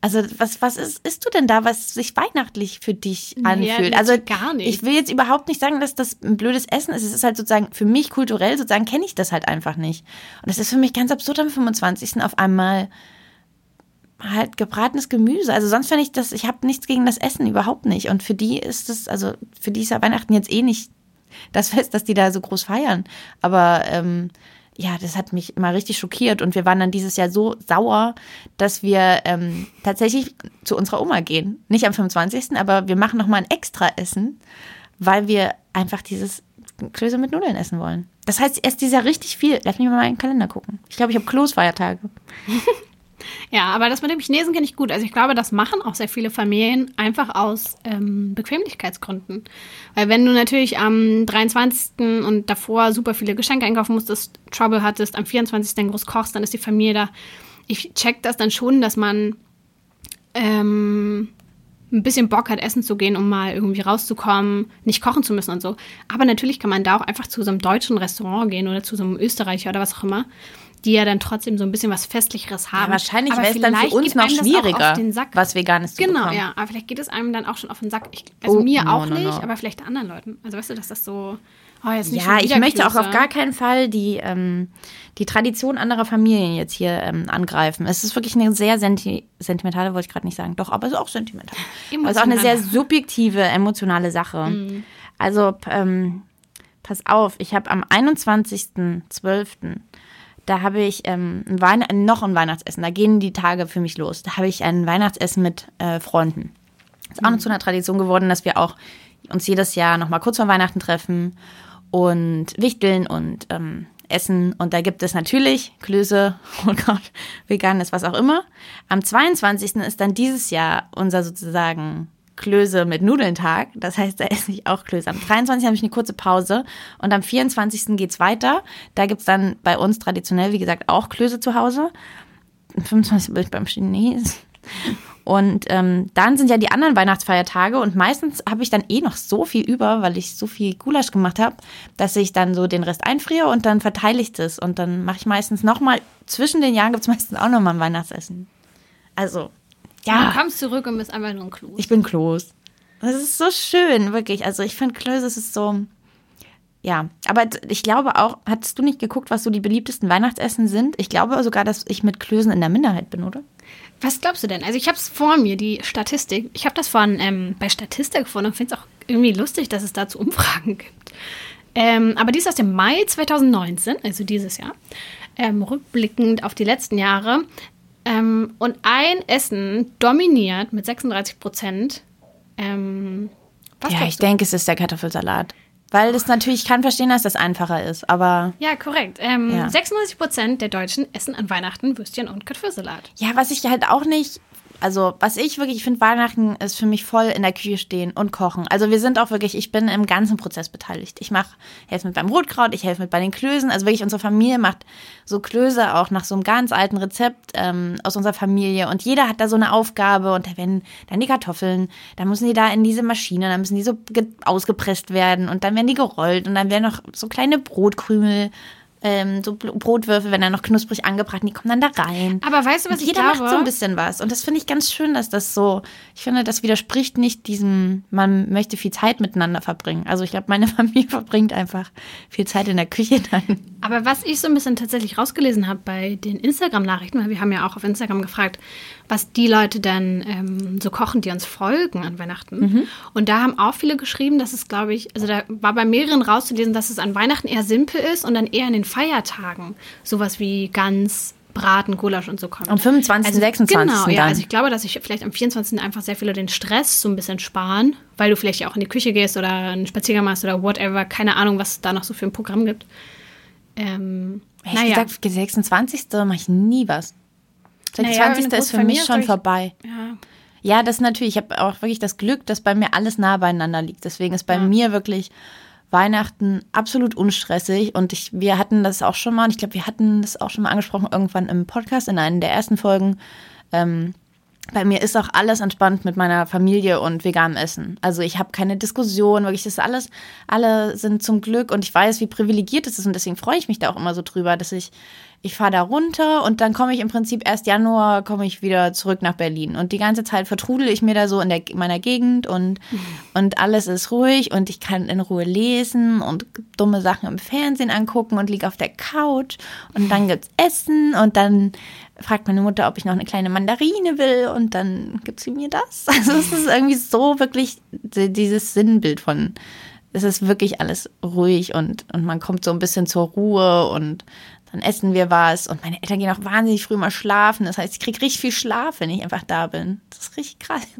Also was, was ist, isst du denn da, was sich weihnachtlich für dich anfühlt? Ja, also gar nicht. Ich will jetzt überhaupt nicht sagen, dass das ein blödes Essen ist. Es ist halt sozusagen für mich kulturell sozusagen kenne ich das halt einfach nicht. Und es ist für mich ganz absurd am 25. auf einmal halt gebratenes Gemüse. Also sonst fände ich das, ich habe nichts gegen das Essen überhaupt nicht. Und für die ist das, also für die ist ja Weihnachten jetzt eh nicht das Fest, dass die da so groß feiern. Aber ähm, ja, das hat mich immer richtig schockiert und wir waren dann dieses Jahr so sauer, dass wir ähm, tatsächlich zu unserer Oma gehen. Nicht am 25., aber wir machen nochmal ein extra Essen, weil wir einfach dieses Klöße mit Nudeln essen wollen. Das heißt, erst dieses Jahr richtig viel. Lass mich mal meinen Kalender gucken. Ich glaube, ich habe Kloßfeiertage. Ja, aber das mit dem Chinesen kenne ich gut. Also ich glaube, das machen auch sehr viele Familien einfach aus ähm, Bequemlichkeitsgründen. Weil wenn du natürlich am 23. und davor super viele Geschenke einkaufen musstest, Trouble hattest, am 24. dann groß kochst, dann ist die Familie da. Ich check das dann schon, dass man ähm, ein bisschen Bock hat, essen zu gehen, um mal irgendwie rauszukommen, nicht kochen zu müssen und so. Aber natürlich kann man da auch einfach zu so einem deutschen Restaurant gehen oder zu so einem Österreicher oder was auch immer die ja dann trotzdem so ein bisschen was Festlicheres haben. Ja, wahrscheinlich wäre es dann für uns noch schwieriger, was Veganes zu Genau, bekommen. ja. Aber vielleicht geht es einem dann auch schon auf den Sack. Ich, also oh, mir no, auch no, nicht, no. aber vielleicht anderen Leuten. Also weißt du, dass das so... Oh, ja, ich möchte auch auf gar keinen Fall die, ähm, die Tradition anderer Familien jetzt hier ähm, angreifen. Es ist wirklich eine sehr senti sentimentale, wollte ich gerade nicht sagen. Doch, aber es ist auch sentimental. Es ist auch eine sehr subjektive, emotionale Sache. Mhm. Also, ähm, pass auf, ich habe am 21.12 da habe ich ähm, ein noch ein Weihnachtsessen. Da gehen die Tage für mich los. Da habe ich ein Weihnachtsessen mit äh, Freunden. Ist auch mhm. zu einer Tradition geworden, dass wir auch uns jedes Jahr noch mal kurz vor Weihnachten treffen und wichteln und ähm, essen. Und da gibt es natürlich Klöße, Rotkraut, veganes, was auch immer. Am 22. ist dann dieses Jahr unser sozusagen Klöße mit Nudeln-Tag. Das heißt, da esse ich auch Klöße. Am 23. habe ich eine kurze Pause und am 24. geht's weiter. Da gibt's dann bei uns traditionell, wie gesagt, auch Klöße zu Hause. Am 25. bin ich beim Chinesen. Und ähm, dann sind ja die anderen Weihnachtsfeiertage und meistens habe ich dann eh noch so viel über, weil ich so viel Gulasch gemacht habe, dass ich dann so den Rest einfriere und dann verteile ich das. Und dann mache ich meistens nochmal, zwischen den Jahren gibt's meistens auch nochmal ein Weihnachtsessen. Also ja. Du kommst zurück und bist einfach nur ein Kloß. Ich bin Kloß. Das ist so schön, wirklich. Also ich finde Klöße ist so. Ja, aber ich glaube auch, hattest du nicht geguckt, was so die beliebtesten Weihnachtsessen sind? Ich glaube sogar, dass ich mit Klößen in der Minderheit bin, oder? Was glaubst du denn? Also ich habe es vor mir, die Statistik. Ich habe das von ähm, bei Statistik gefunden und finde es auch irgendwie lustig, dass es dazu Umfragen gibt. Ähm, aber die ist aus dem Mai 2019, also dieses Jahr. Ähm, rückblickend auf die letzten Jahre ähm, und ein Essen dominiert mit 36 Prozent. Ähm, ja, ich denke, es ist der Kartoffelsalat. Weil das natürlich, ich kann verstehen, dass das einfacher ist, aber. Ja, korrekt. Ähm, ja. 96 Prozent der Deutschen essen an Weihnachten Würstchen und Kartoffelsalat. Ja, was ich halt auch nicht also was ich wirklich, ich finde Weihnachten ist für mich voll in der Küche stehen und kochen. Also wir sind auch wirklich, ich bin im ganzen Prozess beteiligt. Ich mache, helfe mit beim Rotkraut, ich helfe mit bei den Klößen. Also wirklich unsere Familie macht so Klöße auch nach so einem ganz alten Rezept ähm, aus unserer Familie und jeder hat da so eine Aufgabe und da werden dann die Kartoffeln, dann müssen die da in diese Maschine, dann müssen die so ausgepresst werden und dann werden die gerollt und dann werden noch so kleine Brotkrümel ähm, so Brotwürfel, wenn er noch knusprig angebraten, die kommen dann da rein. Aber weißt du, was und ich jeder glaube? macht so ein bisschen was. Und das finde ich ganz schön, dass das so, ich finde, das widerspricht nicht diesem, man möchte viel Zeit miteinander verbringen. Also ich glaube, meine Familie verbringt einfach viel Zeit in der Küche dann. Aber was ich so ein bisschen tatsächlich rausgelesen habe bei den Instagram-Nachrichten, weil wir haben ja auch auf Instagram gefragt, was die Leute dann ähm, so kochen, die uns folgen an Weihnachten. Mhm. Und da haben auch viele geschrieben, dass es, glaube ich, also da war bei mehreren rauszulesen, dass es an Weihnachten eher simpel ist und dann eher in den Feiertagen sowas wie Gans, Braten, Gulasch und so kommt. Am 25., also, 26. Genau, ja. dann. Also ich glaube, dass sich vielleicht am 24. einfach sehr viele den Stress so ein bisschen sparen, weil du vielleicht ja auch in die Küche gehst oder einen Spaziergang machst oder whatever. Keine Ahnung, was es da noch so für ein Programm gibt. Ähm, Ehrlich naja. gesagt, 26. mache ich nie was. Naja, 26. wenn du ist für mich schon vorbei. ja. Ja, das natürlich. Ich habe auch wirklich das Glück, dass bei mir alles nah beieinander liegt. Deswegen ist bei mir wirklich Weihnachten absolut unstressig. Und ich, wir hatten das auch schon mal, und ich glaube, wir hatten das auch schon mal angesprochen, irgendwann im Podcast, in einer der ersten Folgen. Ähm, bei mir ist auch alles entspannt mit meiner Familie und veganem Essen. Also ich habe keine Diskussion, wirklich, das ist alles, alle sind zum Glück und ich weiß, wie privilegiert es ist und deswegen freue ich mich da auch immer so drüber, dass ich, ich fahre da runter und dann komme ich im Prinzip erst Januar, komme ich wieder zurück nach Berlin und die ganze Zeit vertrudel ich mir da so in der, meiner Gegend und, und alles ist ruhig und ich kann in Ruhe lesen und dumme Sachen im Fernsehen angucken und liege auf der Couch und dann gibt's Essen und dann fragt meine Mutter, ob ich noch eine kleine Mandarine will und dann gibt sie mir das. Also es ist irgendwie so wirklich dieses Sinnbild von, es ist wirklich alles ruhig und, und man kommt so ein bisschen zur Ruhe und dann essen wir was und meine Eltern gehen auch wahnsinnig früh mal schlafen. Das heißt, ich kriege richtig viel Schlaf, wenn ich einfach da bin. Das ist richtig krass.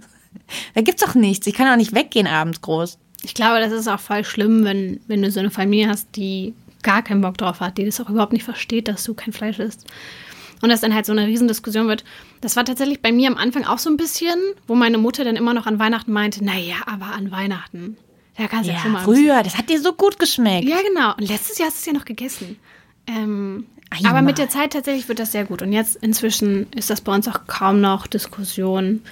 Da gibt's doch nichts. Ich kann auch nicht weggehen abends groß. Ich glaube, das ist auch voll schlimm, wenn, wenn du so eine Familie hast, die gar keinen Bock drauf hat, die das auch überhaupt nicht versteht, dass du kein Fleisch isst. Und das dann halt so eine Riesendiskussion wird. Das war tatsächlich bei mir am Anfang auch so ein bisschen, wo meine Mutter dann immer noch an Weihnachten meinte, naja, aber an Weihnachten, da kannst du ja, schon mal. früher, das hat dir so gut geschmeckt. Ja, genau. Und letztes Jahr hast du es ja noch gegessen. Ähm, Einmal. aber mit der Zeit tatsächlich wird das sehr gut. Und jetzt inzwischen ist das bei uns auch kaum noch Diskussion.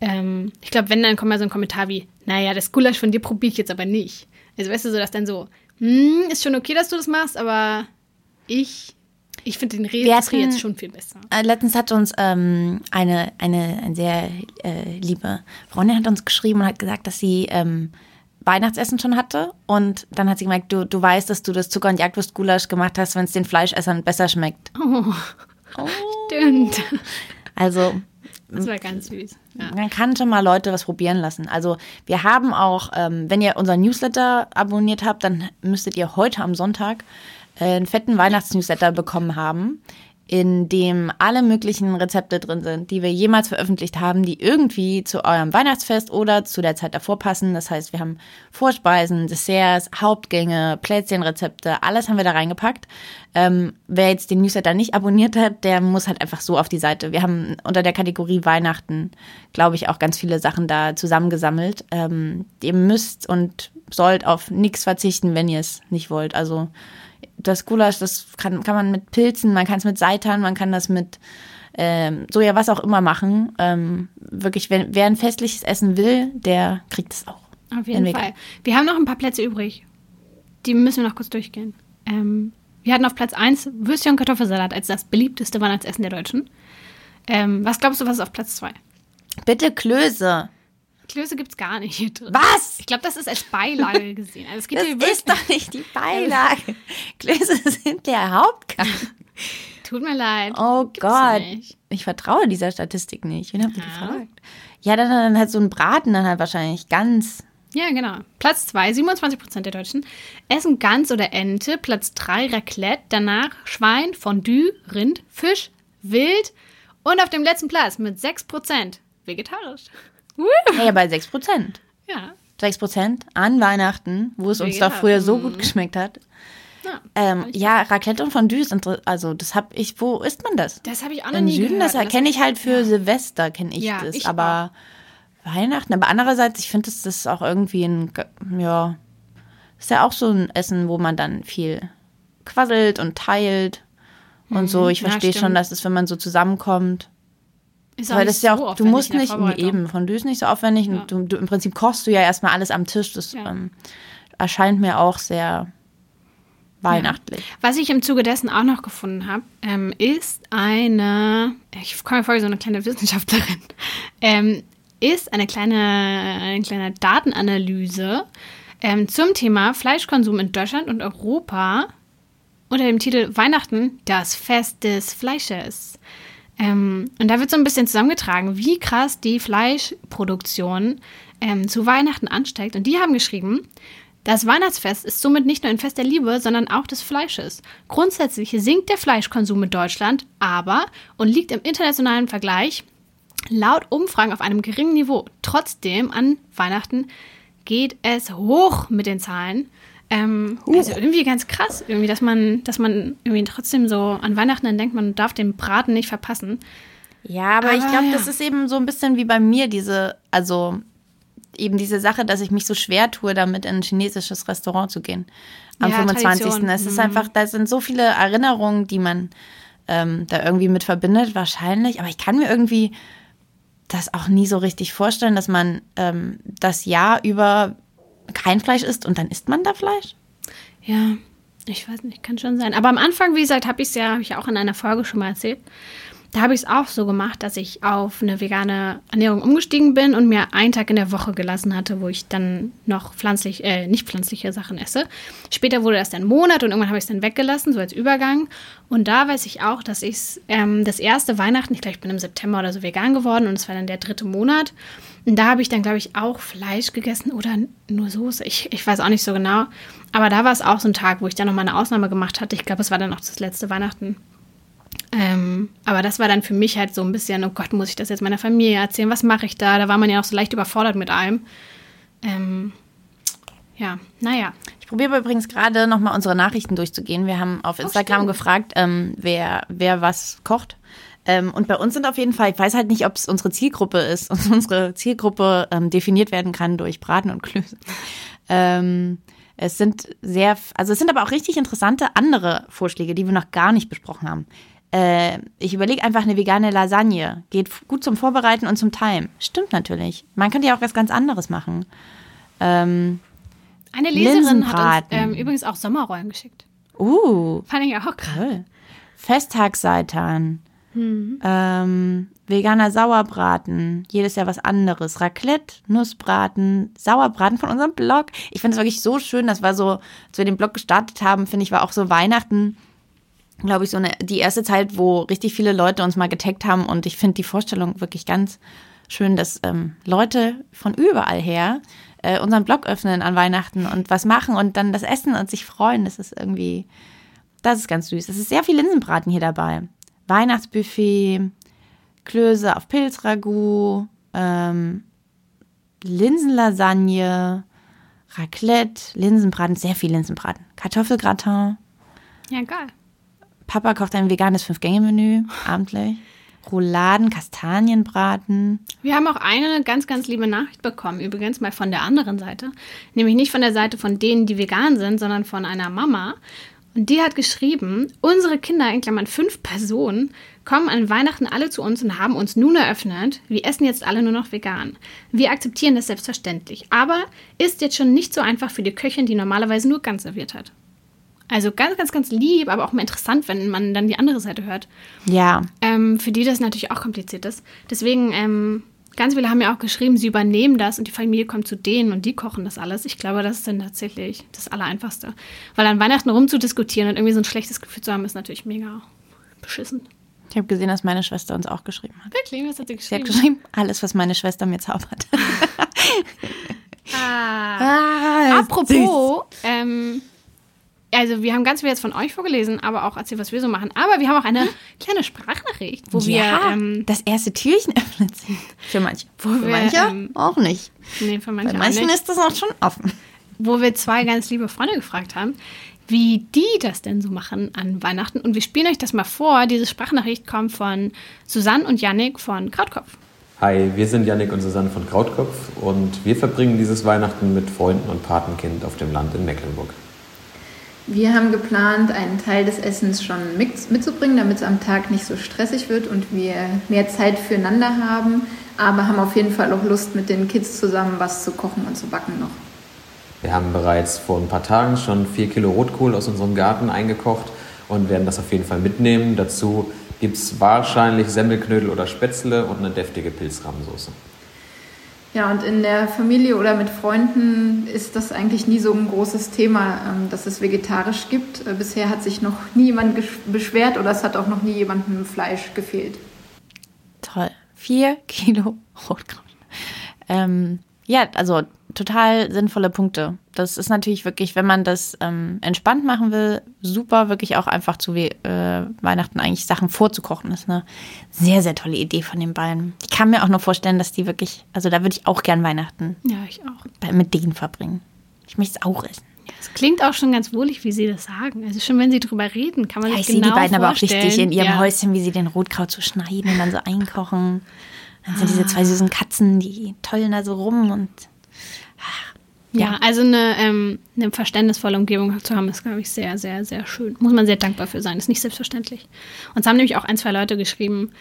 Ähm, ich glaube, wenn, dann kommt mal so ein Kommentar wie, naja, das Gulasch von dir probiere ich jetzt aber nicht. Also weißt du, so dass dann so, hm, ist schon okay, dass du das machst, aber ich, ich finde den Reh jetzt schon viel besser. Äh, Letztens hat uns ähm, eine, eine, eine sehr äh, liebe Freundin hat uns geschrieben und hat gesagt, dass sie ähm, Weihnachtsessen schon hatte. Und dann hat sie gemerkt, du, du weißt, dass du das Zucker- und Jagdwurst-Gulasch gemacht hast, wenn es den Fleischessern besser schmeckt. Stimmt. Also Das war ganz süß. Ja. man kann schon mal Leute was probieren lassen. Also wir haben auch, ähm, wenn ihr unseren Newsletter abonniert habt, dann müsstet ihr heute am Sonntag äh, einen fetten Weihnachtsnewsletter bekommen haben, in dem alle möglichen Rezepte drin sind, die wir jemals veröffentlicht haben, die irgendwie zu eurem Weihnachtsfest oder zu der Zeit davor passen. Das heißt, wir haben Vorspeisen, Desserts, Hauptgänge, Plätzchenrezepte, alles haben wir da reingepackt. Ähm, wer jetzt den Newsletter nicht abonniert hat, der muss halt einfach so auf die Seite. Wir haben unter der Kategorie Weihnachten, glaube ich, auch ganz viele Sachen da zusammengesammelt. Ähm, ihr müsst und sollt auf nichts verzichten, wenn ihr es nicht wollt. Also das Gulasch, das kann, kann man mit Pilzen, man kann es mit Seitan, man kann das mit ähm, Soja, was auch immer machen. Ähm, wirklich, wenn, wer ein festliches Essen will, der kriegt es auch. Auf jeden Fall. Wir haben noch ein paar Plätze übrig. Die müssen wir noch kurz durchgehen. Ähm, wir hatten auf Platz 1 Würstchen und Kartoffelsalat als das beliebteste Weihnachtsessen der Deutschen. Ähm, was glaubst du, was ist auf Platz 2? Bitte Klöße. Klöße gibt es gar nicht hier drin. Was? Ich glaube, das ist als Beilage gesehen. Also es geht Das hier ist doch nicht die Beilage. Klöße sind der Hauptgang. Tut mir leid. Oh Gibt's Gott. nicht. Ich vertraue dieser Statistik nicht. Wen habt ihr Ja. gefragt? Ja, dann, dann halt so ein Braten dann halt wahrscheinlich ganz. Ja, genau. Platz 2, 27% der Deutschen essen Gans oder Ente. Platz 3, Raclette. Danach Schwein, Fondue, Rind, Fisch, Wild. Und auf dem letzten Platz mit 6% vegetarisch. Hey, bei 6 Prozent. Ja. 6 Prozent an Weihnachten, wo es uns doch Vegetarisch. früher so gut geschmeckt hat. Ja, Ähm, ja, Raclette und Fondue ist also das habe ich, wo isst man das? Das habe ich auch noch Im nie Süden, gehört. das kenne ich halt für ja. Silvester, kenne ich Ja, das. ich aber Weihnachten, aber andererseits, ich finde, das, das ist auch irgendwie ein, ja, ist ja auch so ein Essen, wo man dann viel quasselt und teilt und so. Ich Mhm. ja, verstehe schon, dass es, wenn man so zusammenkommt, Ist weil das ist ja so auch, du musst nicht, eben, Fondue ist nicht so aufwendig. Ja. Und du, du, Im Prinzip kochst du ja erstmal alles am Tisch. Das Ja. ähm, erscheint mir auch sehr weihnachtlich. Was ich im Zuge dessen auch noch gefunden habe, ähm, ist eine, ich komme mir vor wie so eine kleine Wissenschaftlerin, ähm, ist eine kleine, eine kleine Datenanalyse ähm, zum Thema Fleischkonsum in Deutschland und Europa unter dem Titel Weihnachten, das Fest des Fleisches. Ähm, und da wird so ein bisschen zusammengetragen, wie krass die Fleischproduktion ähm, zu Weihnachten ansteigt. Und die haben geschrieben, das Weihnachtsfest ist somit nicht nur ein Fest der Liebe, sondern auch des Fleisches. Grundsätzlich sinkt der Fleischkonsum in Deutschland, aber und liegt im internationalen Vergleich laut Umfragen auf einem geringen Niveau. Trotzdem an Weihnachten geht es hoch mit den Zahlen. Ähm, also irgendwie ganz krass, irgendwie, dass man, dass man irgendwie trotzdem so an Weihnachten dann denkt, man darf den Braten nicht verpassen. Ja, aber, ich Aber glaube, ja. das ist eben so ein bisschen wie bei mir, diese, also eben diese Sache, dass ich mich so schwer tue, damit in ein chinesisches Restaurant zu gehen. Am Ja, 25. Tradition. Es ist Mhm. einfach, da sind so viele Erinnerungen, die man ähm, da irgendwie mit verbindet, wahrscheinlich. Aber ich kann mir irgendwie das auch nie so richtig vorstellen, dass man ähm, das Jahr über kein Fleisch isst und dann isst man da Fleisch. Ja, ich weiß nicht, kann schon sein. Aber am Anfang, wie gesagt, habe ich es ja, habe ich auch in einer Folge schon mal erzählt. Da habe ich es auch so gemacht, dass ich auf eine vegane Ernährung umgestiegen bin und mir einen Tag in der Woche gelassen hatte, wo ich dann noch pflanzlich, äh, nicht pflanzliche Sachen esse. Später wurde das dann ein Monat und irgendwann habe ich es dann weggelassen, so als Übergang. Und da weiß ich auch, dass ich ähm, das erste Weihnachten, ich glaube, ich bin im September oder so vegan geworden und es war dann der dritte Monat. Und da habe ich dann, glaube ich, auch Fleisch gegessen oder nur Soße. Ich, ich weiß auch nicht so genau. Aber da war es auch so ein Tag, wo ich dann noch mal eine Ausnahme gemacht hatte. Ich glaube, es war dann auch das letzte Weihnachten. Ähm, aber das war dann für mich halt so ein bisschen, oh Gott, muss ich das jetzt meiner Familie erzählen? Was mache ich da? Da war man ja auch so leicht überfordert mit allem. Ähm, ja, naja. Ich probiere übrigens gerade nochmal unsere Nachrichten durchzugehen. Wir haben auf Instagram stimmt. gefragt, ähm, wer, wer was kocht. Ähm, und bei uns sind auf jeden Fall, ich weiß halt nicht, ob es unsere Zielgruppe ist und unsere Zielgruppe ähm, definiert werden kann durch Braten und Klöße. Ähm, es sind sehr, also es sind aber auch richtig interessante andere Vorschläge, die wir noch gar nicht besprochen haben. Äh, ich überlege einfach eine vegane Lasagne. Geht gut zum Vorbereiten und zum Teilen. Stimmt natürlich. Man könnte ja auch was ganz anderes machen. Ähm, Eine Leserin hat uns ähm, übrigens auch Sommerrollen geschickt. uh, Fand ich auch krass. Festtagsseitan. Ähm, veganer Sauerbraten. Jedes Jahr was anderes. Raclette, Nussbraten, Sauerbraten von unserem Blog. Ich finde es wirklich so schön. Das war so, als wir den Blog gestartet haben, finde ich, war auch so Weihnachten, glaube ich, so eine, die erste Zeit, wo richtig viele Leute uns mal getaggt haben. Und ich finde die Vorstellung wirklich ganz schön, dass ähm, Leute von überall her äh, unseren Blog öffnen an Weihnachten und was machen und dann das essen und sich freuen. Das ist irgendwie, das ist ganz süß. Es ist sehr viel Linsenbraten hier dabei. Weihnachtsbuffet, Klöße auf Pilzragout, ähm, Linsenlasagne, Raclette, Linsenbraten, sehr viel Linsenbraten. Kartoffelgratin. Ja, geil. Papa kocht ein veganes Fünf-Gänge-Menü, abendlich. Rouladen, Kastanienbraten. Wir haben auch eine ganz, ganz liebe Nachricht bekommen, übrigens mal von der anderen Seite. Nämlich nicht von der Seite von denen, die vegan sind, sondern von einer Mama. Und die hat geschrieben, unsere Kinder, in Klammern fünf Personen, kommen an Weihnachten alle zu uns und haben uns nun eröffnet, wir essen jetzt alle nur noch vegan. Wir akzeptieren das selbstverständlich. Aber ist jetzt schon nicht so einfach für die Köchin, die normalerweise nur ganz serviert hat. Also ganz, ganz, ganz lieb, aber auch mal interessant, wenn man dann die andere Seite hört Ja, ähm, für die das natürlich auch kompliziert ist. Deswegen, ähm, ganz viele haben ja auch geschrieben, sie übernehmen das und die Familie kommt zu denen und die kochen das alles. Ich glaube, das ist dann tatsächlich das Allereinfachste. Weil an Weihnachten rumzudiskutieren und irgendwie so ein schlechtes Gefühl zu haben, ist natürlich mega beschissen. ich habe gesehen, dass meine Schwester uns auch geschrieben hat. Wirklich, was hat sie Sie hat geschrieben? geschrieben, alles, was meine Schwester mir zaubert. Ah. ah, Apropos, ähm, also wir haben ganz viel jetzt von euch vorgelesen, aber auch erzählt, was wir so machen. Aber wir haben auch eine kleine Sprachnachricht, wo wir, ja, ähm, das erste Türchen öffnet sich. Für manche. Für wir, manche ähm, auch nicht. nee, für manche Bei auch manchen nicht. ist das auch schon offen. wo wir zwei ganz liebe Freunde gefragt haben, wie die das denn so machen an Weihnachten. Und wir spielen euch das mal vor. Diese Sprachnachricht kommt von Susanne und Yannick von Krautkopf. Hi, wir sind Yannick und Susanne von Krautkopf und wir verbringen dieses Weihnachten mit Freunden und Patenkind auf dem Land in Mecklenburg. Wir haben geplant, einen Teil des Essens schon mitzubringen, damit es am Tag nicht so stressig wird und wir mehr Zeit füreinander haben, aber haben auf jeden Fall auch Lust, mit den Kids zusammen was zu kochen und zu backen noch. Wir haben bereits vor ein paar Tagen schon vier Kilo Rotkohl aus unserem Garten eingekocht und werden das auf jeden Fall mitnehmen. Dazu gibt es wahrscheinlich Semmelknödel oder Spätzle und eine deftige Pilzrahmsoße. Ja, und in der Familie oder mit Freunden ist das eigentlich nie so ein großes Thema, ähm, dass es vegetarisch gibt. Äh, bisher hat sich noch nie jemand beschwert oder es hat auch noch nie jemandem Fleisch gefehlt. Toll. Vier Kilo Rotkraut. Ähm, ja, also total sinnvolle Punkte. Das ist natürlich wirklich, wenn man das ähm, entspannt machen will, super, wirklich auch einfach zu äh, Weihnachten eigentlich Sachen vorzukochen. Das ist eine sehr, sehr tolle Idee von den beiden. Ich kann mir auch nur vorstellen, dass die wirklich, also da würde ich auch gern Weihnachten ja, ich auch. Bei, mit denen verbringen. Ich möchte es auch essen. Es klingt auch schon ganz wohlig, wie Sie das sagen. Also schon wenn Sie drüber reden, kann man ja, sich ich genau sehe die beiden vorstellen. aber auch richtig in ihrem ja. Häuschen, wie sie den Rotkraut so schneiden und dann so einkochen. Dann sind ah. diese zwei süßen Katzen, die tollen da so rum und ja, also eine, ähm, eine verständnisvolle Umgebung zu haben, ist, glaube ich, sehr, sehr, sehr schön. Muss man sehr dankbar für sein. Ist nicht selbstverständlich. Und es haben nämlich auch ein, zwei Leute geschrieben,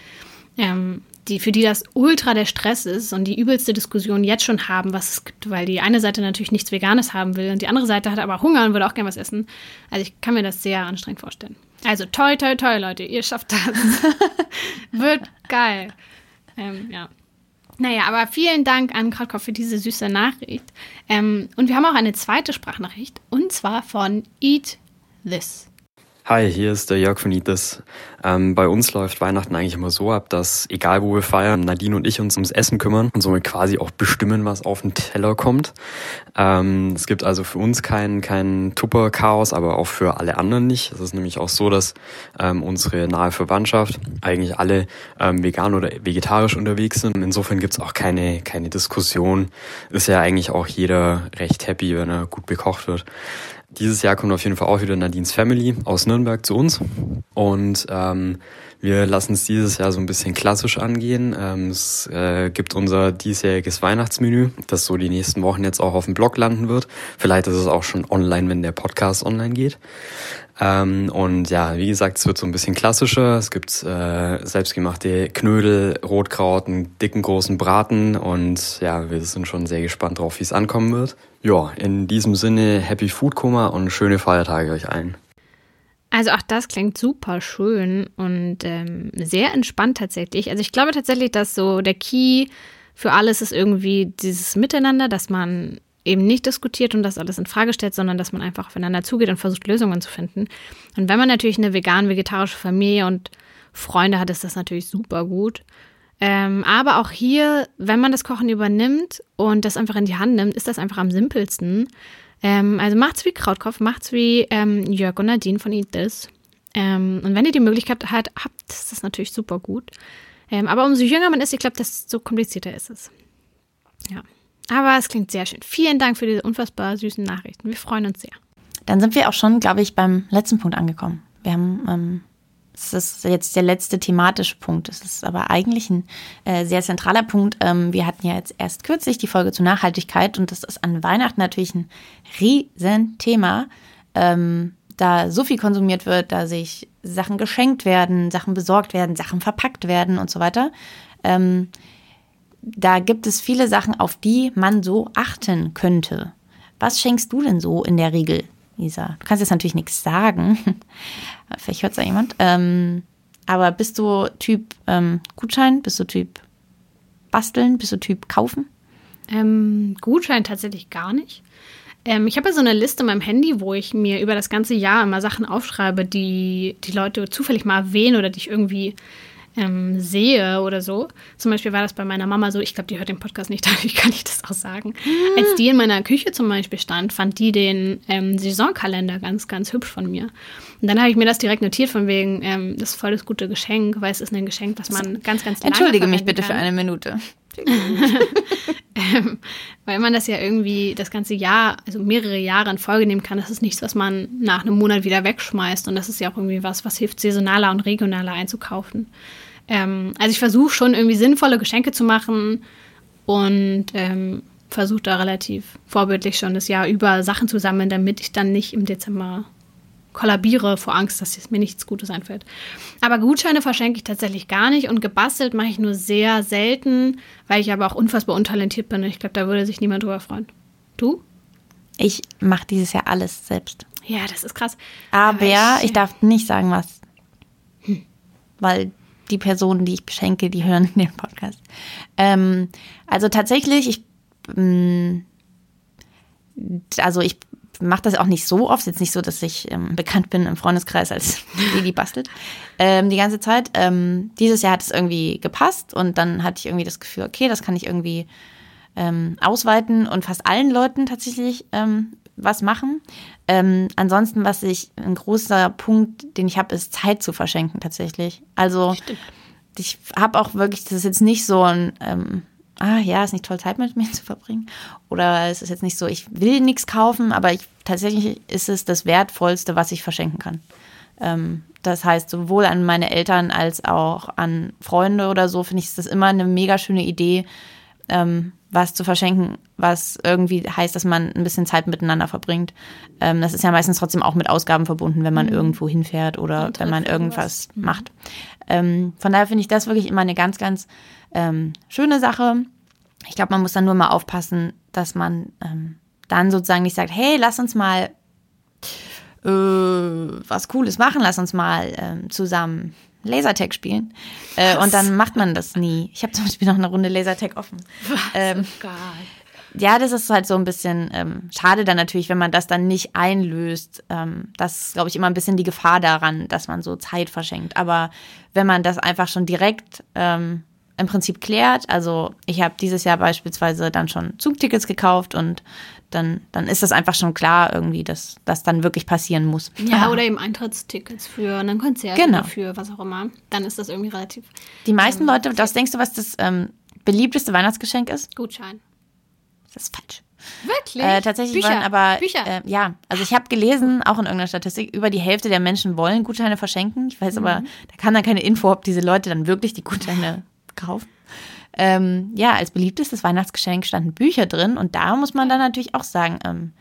ähm, die, für die das ultra der Stress ist und die übelste Diskussion jetzt schon haben, was es gibt, weil die eine Seite natürlich nichts Veganes haben will und die andere Seite hat aber Hunger und will auch gerne was essen. Also ich kann mir das sehr anstrengend vorstellen. Also toi, toi, toi, Leute, ihr schafft das. Wird geil. Ähm, ja. Naja, aber vielen Dank an Krautkopf für diese süße Nachricht. Ähm, und wir haben auch eine zweite Sprachnachricht und zwar von Eat This. Hi, hier ist der Jörg von Itis. Ähm, bei uns läuft Weihnachten eigentlich immer so ab, dass egal wo wir feiern, Nadine und ich uns ums Essen kümmern und somit quasi auch bestimmen, was auf den Teller kommt. Ähm, es gibt also für uns kein, kein Tupper-Chaos, aber auch für alle anderen nicht. Es ist nämlich auch so, dass ähm, unsere nahe Verwandtschaft eigentlich alle ähm, vegan oder vegetarisch unterwegs sind. Insofern gibt's auch keine, keine Diskussion. Ist ja eigentlich auch jeder recht happy, wenn er gut bekocht wird. Dieses Jahr kommt auf jeden Fall auch wieder Nadines Family aus Nürnberg zu uns. Und ähm, wir lassen es dieses Jahr so ein bisschen klassisch angehen. Ähm, es äh, gibt unser diesjähriges Weihnachtsmenü, das so die nächsten Wochen jetzt auch auf dem Blog landen wird. Vielleicht ist es auch schon online, wenn der Podcast online geht. Ähm, und ja, wie gesagt, es wird so ein bisschen klassischer. Es gibt äh, selbstgemachte Knödel, Rotkraut, einen dicken großen Braten und ja, wir sind schon sehr gespannt drauf, wie es ankommen wird. Ja, in diesem Sinne Happy Food Koma und schöne Feiertage euch allen. Also auch das klingt super schön und ähm, sehr entspannt tatsächlich. Also ich glaube tatsächlich, dass so der Key für alles ist irgendwie dieses Miteinander, dass man eben nicht diskutiert und das alles in Frage stellt, sondern dass man einfach aufeinander zugeht und versucht, Lösungen zu finden. Und wenn man natürlich eine vegan-vegetarische Familie und Freunde hat, ist das natürlich super gut. Ähm, aber auch hier, wenn man das Kochen übernimmt und das einfach in die Hand nimmt, ist das einfach am simpelsten. Ähm, also macht's wie Krautkopf, macht's wie ähm, Jörg und Nadine von Eat This. Ähm, und wenn ihr die Möglichkeit habt, habt ist das natürlich super gut. Ähm, aber umso jünger man ist, ich glaube, desto komplizierter ist es. Ja. Aber es klingt sehr schön. Vielen Dank für diese unfassbar süßen Nachrichten. Wir freuen uns sehr. Dann sind wir auch schon, glaube ich, beim letzten Punkt angekommen. Wir haben, ähm, das ist jetzt der letzte thematische Punkt. Das ist aber eigentlich ein äh, sehr zentraler Punkt. Ähm, wir hatten ja jetzt erst kürzlich die Folge zur Nachhaltigkeit und das ist an Weihnachten natürlich ein Riesenthema. Ähm, da so viel konsumiert wird, da sich Sachen geschenkt werden, Sachen besorgt werden, Sachen verpackt werden und so weiter. Ähm, da gibt es viele Sachen, auf die man so achten könnte. Was schenkst du denn so in der Regel, Lisa? Du kannst jetzt natürlich nichts sagen. Vielleicht hört es ja jemand. Ähm, aber bist du Typ ähm, Gutschein? Bist du Typ Basteln? Bist du Typ Kaufen? Ähm, Gutschein tatsächlich gar nicht. Ähm, ich habe ja so eine Liste in meinem Handy, wo ich mir über das ganze Jahr immer Sachen aufschreibe, die die Leute zufällig mal erwähnen oder die ich irgendwie ähm, sehe oder so. Zum Beispiel war das bei meiner Mama so, ich glaube, die hört den Podcast nicht, dadurch kann ich das auch sagen. Mhm. Als die in meiner Küche zum Beispiel stand, fand die den ähm, Saisonkalender ganz, ganz hübsch von mir. Und dann habe ich mir das direkt notiert, von wegen, ähm, das ist voll das gute Geschenk, weil es ist ein Geschenk, was man ganz, ganz lange Entschuldige mich bitte kann. für eine Minute. ähm, weil man das ja irgendwie das ganze Jahr, also mehrere Jahre in Folge nehmen kann. Das ist nichts, was man nach einem Monat wieder wegschmeißt. Und das ist ja auch irgendwie was, was hilft, saisonaler und regionaler einzukaufen. Ähm, also ich versuche schon irgendwie sinnvolle Geschenke zu machen und ähm, versuche da relativ vorbildlich schon das Jahr über Sachen zu sammeln, damit ich dann nicht im Dezember kollabiere vor Angst, dass mir nichts Gutes einfällt. Aber Gutscheine verschenke ich tatsächlich gar nicht und gebastelt mache ich nur sehr selten, weil ich aber auch unfassbar untalentiert bin. Ich glaube, da würde sich niemand drüber freuen. Du? Ich mache dieses Jahr alles selbst. Ja, das ist krass. Aber, Aber ich, ich, darf nicht sagen, was. Hm. Weil die Personen, die ich beschenke, die hören den Podcast. Ähm, also tatsächlich, ich. Ähm, also ich mache das auch nicht so oft. Jetzt nicht so, dass ich ähm, bekannt bin im Freundeskreis als die, die bastelt ähm, die ganze Zeit. Ähm, dieses Jahr hat es irgendwie gepasst und dann hatte ich irgendwie das Gefühl, okay, das kann ich irgendwie ähm, ausweiten und fast allen Leuten tatsächlich ähm, was machen. Ähm, ansonsten, was ich, ein großer Punkt, den ich habe, ist Zeit zu verschenken tatsächlich. Also Stimmt. ich habe auch wirklich, das ist jetzt nicht so ein ähm, ah ja, ist nicht toll, Zeit mit mir zu verbringen. Oder es ist jetzt nicht so, ich will nichts kaufen, aber ich, tatsächlich ist es das Wertvollste, was ich verschenken kann. Ähm, das heißt, sowohl an meine Eltern als auch an Freunde oder so, finde ich das immer eine mega schöne Idee, ähm, was zu verschenken, was irgendwie heißt, dass man ein bisschen Zeit miteinander verbringt. Ähm, das ist ja meistens trotzdem auch mit Ausgaben verbunden, wenn man mhm. irgendwo hinfährt oder wenn man irgendwas mhm. macht. Ähm, von daher finde ich das wirklich immer eine ganz, ganz ähm, schöne Sache. Ich glaube, man muss dann nur mal aufpassen, dass man ähm, dann sozusagen nicht sagt, hey, lass uns mal äh, was Cooles machen, lass uns mal ähm, zusammen Lasertag spielen. Äh, und dann macht man das nie. Ich habe zum Beispiel noch eine Runde Lasertag offen. Was? Ähm, oh ja, das ist halt so ein bisschen ähm, schade dann natürlich, wenn man das dann nicht einlöst. Ähm, das ist, glaube ich, immer ein bisschen die Gefahr daran, dass man so Zeit verschenkt. Aber wenn man das einfach schon direkt ähm, im Prinzip klärt. Also ich habe dieses Jahr beispielsweise dann schon Zugtickets gekauft und dann, dann ist das einfach schon klar irgendwie, dass das dann wirklich passieren muss. Ja, oder eben Eintrittstickets für ein Konzert genau. oder für was auch immer. Dann ist das irgendwie relativ. Die meisten ähm, Leute, was denkst du, was das ähm, beliebteste Weihnachtsgeschenk ist? Gutschein. Das ist falsch. Wirklich? Äh, tatsächlich Bücher. waren aber Bücher. Äh, ja, also ich habe gelesen, auch in irgendeiner Statistik, über die Hälfte der Menschen wollen Gutscheine verschenken. Ich weiß mhm. aber, da kam dann keine Info, ob diese Leute dann wirklich die Gutscheine kaufen. Ähm, ja, als beliebtestes Weihnachtsgeschenk standen Bücher drin und da muss man dann natürlich auch sagen, ähm,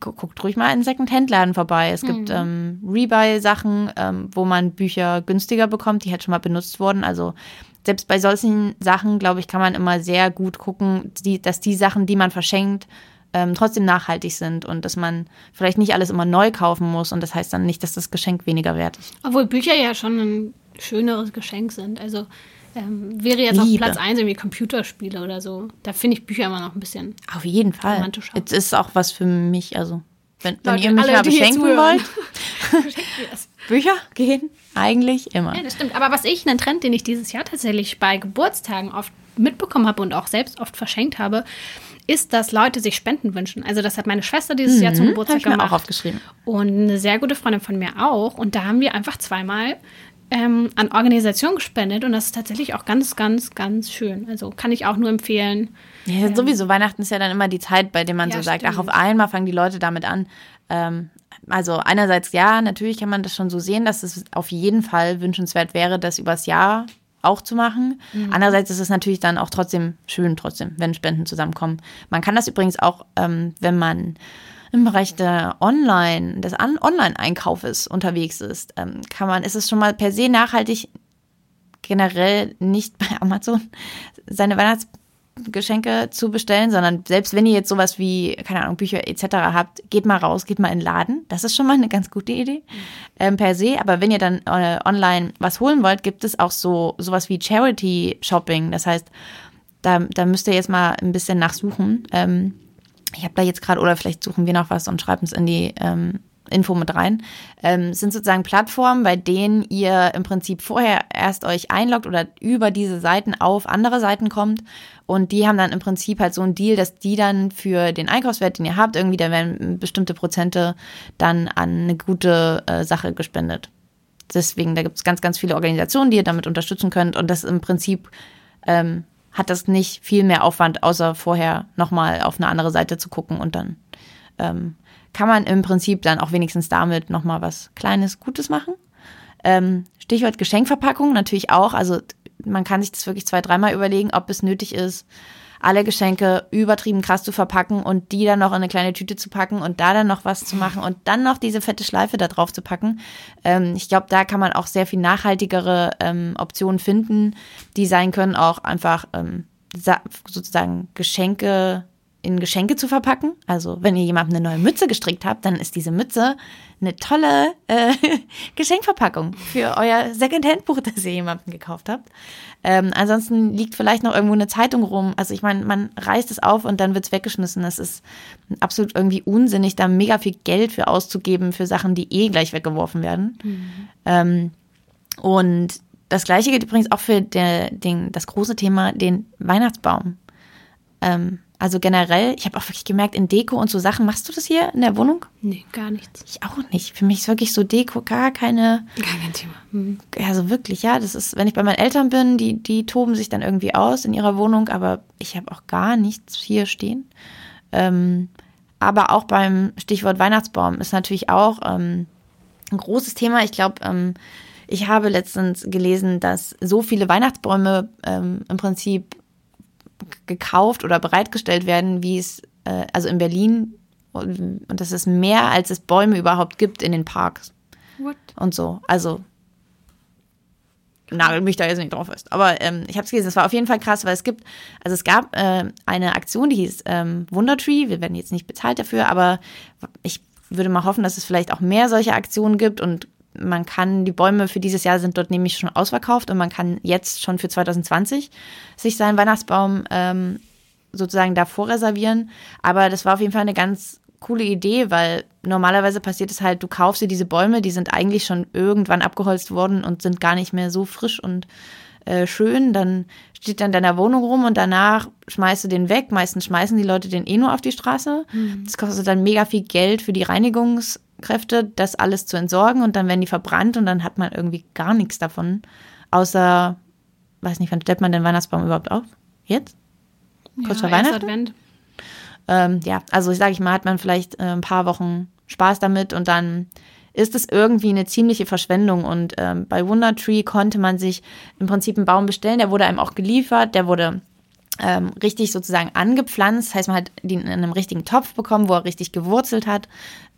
guckt ruhig mal in Second-Hand-Laden vorbei. Es gibt mhm. ähm, Rebuy-Sachen, ähm, wo man Bücher günstiger bekommt, die halt schon mal benutzt wurden. Also selbst bei solchen Sachen, glaube ich, kann man immer sehr gut gucken, die, dass die Sachen, die man verschenkt, ähm, trotzdem nachhaltig sind und dass man vielleicht nicht alles immer neu kaufen muss und das heißt dann nicht, dass das Geschenk weniger wert ist. Obwohl Bücher ja schon ein schöneres Geschenk sind. Also ähm, wäre jetzt Liebe. auf Platz 1 irgendwie Computerspiele oder so. Da finde ich Bücher immer noch ein bisschen Auf jeden Fall. Jetzt ist auch was für mich, also wenn, wenn ihr mich alle, mal beschenken wollt. Bücher gehen eigentlich immer. Ja, das stimmt. Aber was ich, einen Trend, den ich dieses Jahr tatsächlich bei Geburtstagen oft mitbekommen habe und auch selbst oft verschenkt habe, ist, dass Leute sich Spenden wünschen. Also das hat meine Schwester dieses mhm, Jahr zum Geburtstag ich mir gemacht. auch aufgeschrieben. Und eine sehr gute Freundin von mir auch. Und da haben wir einfach zweimal ähm, an Organisationen gespendet und das ist tatsächlich auch ganz, ganz, ganz schön. Also kann ich auch nur empfehlen. Ja, ähm, sowieso, Weihnachten ist ja dann immer die Zeit, bei der man ja, so sagt, stimmt. ach, auf einmal fangen die Leute damit an. Ähm, also einerseits ja, natürlich kann man das schon so sehen, dass es auf jeden Fall wünschenswert wäre, das übers Jahr auch zu machen. Mhm. Andererseits ist es natürlich dann auch trotzdem schön, trotzdem, wenn Spenden zusammenkommen. Man kann das übrigens auch, ähm, wenn man im Bereich der Online, des Online-Einkaufes unterwegs ist, ähm, kann man, ist es schon mal per se nachhaltig generell nicht bei Amazon seine Weihnachtsgeschenke zu bestellen, sondern selbst wenn ihr jetzt sowas wie, keine Ahnung, Bücher etc. habt, geht mal raus, geht mal in den Laden. Das ist schon mal eine ganz gute Idee ähm, per se. Aber wenn ihr dann äh, online was holen wollt, gibt es auch so sowas wie Charity Shopping. Das heißt, da, da müsst ihr jetzt mal ein bisschen nachsuchen. Ähm, ich habe da jetzt gerade, oder vielleicht suchen wir noch was und schreiben es in die ähm, Info mit rein, ähm, sind sozusagen Plattformen, bei denen ihr im Prinzip vorher erst euch einloggt oder über diese Seiten auf andere Seiten kommt und die haben dann im Prinzip halt so einen Deal, dass die dann für den Einkaufswert, den ihr habt, irgendwie, da werden bestimmte Prozente dann an eine gute äh, Sache gespendet. Deswegen, da gibt es ganz, ganz viele Organisationen, die ihr damit unterstützen könnt und das im Prinzip ähm, hat das nicht viel mehr Aufwand, außer vorher nochmal auf eine andere Seite zu gucken und dann ähm, kann man im Prinzip dann auch wenigstens damit nochmal was Kleines, Gutes machen. Ähm, Stichwort Geschenkverpackung natürlich auch. Also man kann sich das wirklich zwei, dreimal überlegen, ob es nötig ist, alle Geschenke übertrieben krass zu verpacken und die dann noch in eine kleine Tüte zu packen und da dann noch was zu machen und dann noch diese fette Schleife da drauf zu packen. Ähm, ich glaube, da kann man auch sehr viel nachhaltigere ähm, Optionen finden, die sein können, auch einfach ähm, sozusagen Geschenke in Geschenke zu verpacken. Also wenn ihr jemandem eine neue Mütze gestrickt habt, dann ist diese Mütze eine tolle äh, Geschenkverpackung für euer Secondhand-Buch, das ihr jemandem gekauft habt. Ähm, ansonsten liegt vielleicht noch irgendwo eine Zeitung rum. Also ich meine, man reißt es auf und dann wird es weggeschmissen. Das ist absolut irgendwie unsinnig, da mega viel Geld für auszugeben für Sachen, die eh gleich weggeworfen werden. Mhm. Ähm, und das gleiche gilt übrigens auch für der, den, das große Thema, den Weihnachtsbaum. Ähm, also generell, ich habe auch wirklich gemerkt, in Deko und so Sachen, machst du das hier in der Wohnung? Nee, gar nichts. Ich auch nicht. Für mich ist wirklich so Deko gar keine. Gar kein Thema. Mhm. Also wirklich, ja, das ist, wenn ich bei meinen Eltern bin, die, die toben sich dann irgendwie aus in ihrer Wohnung, aber ich habe auch gar nichts hier stehen. Ähm, aber auch beim Stichwort Weihnachtsbaum ist natürlich auch ähm, ein großes Thema. Ich glaube, ähm, ich habe letztens gelesen, dass so viele Weihnachtsbäume ähm, im Prinzip gekauft oder bereitgestellt werden, wie es, äh, also in Berlin, und, und das ist mehr, als es Bäume überhaupt gibt in den Parks. What? Und so. Also nagel mich da jetzt nicht drauf fest. Aber ähm, ich habe es gelesen, das war auf jeden Fall krass, weil es gibt, also es gab äh, eine Aktion, die hieß ähm, Wundertree. Wir werden jetzt nicht bezahlt dafür, aber ich würde mal hoffen, dass es vielleicht auch mehr solche Aktionen gibt und man kann, die Bäume für dieses Jahr sind dort nämlich schon ausverkauft und man kann jetzt schon für 2020 sich seinen Weihnachtsbaum ähm, sozusagen davor reservieren. Aber das war auf jeden Fall eine ganz coole Idee, weil normalerweise passiert es halt, du kaufst dir diese Bäume, die sind eigentlich schon irgendwann abgeholzt worden und sind gar nicht mehr so frisch und äh, schön. Dann steht er in deiner Wohnung rum und danach schmeißt du den weg. Meistens schmeißen die Leute den eh nur auf die Straße. Mhm. Das kostet dann mega viel Geld für die Reinigungs- Kräfte, das alles zu entsorgen und dann werden die verbrannt und dann hat man irgendwie gar nichts davon. Außer, weiß nicht, wann stellt man den Weihnachtsbaum überhaupt auf? Jetzt? Kurz ja, vor Weihnachten? Advent. Ähm, ja, also ich sage ich mal, hat man vielleicht äh, ein paar Wochen Spaß damit und dann ist es irgendwie eine ziemliche Verschwendung. Und ähm, bei Wondertree konnte man sich im Prinzip einen Baum bestellen, der wurde einem auch geliefert, der wurde ähm, richtig sozusagen angepflanzt. Das heißt, man hat den in einem richtigen Topf bekommen, wo er richtig gewurzelt hat.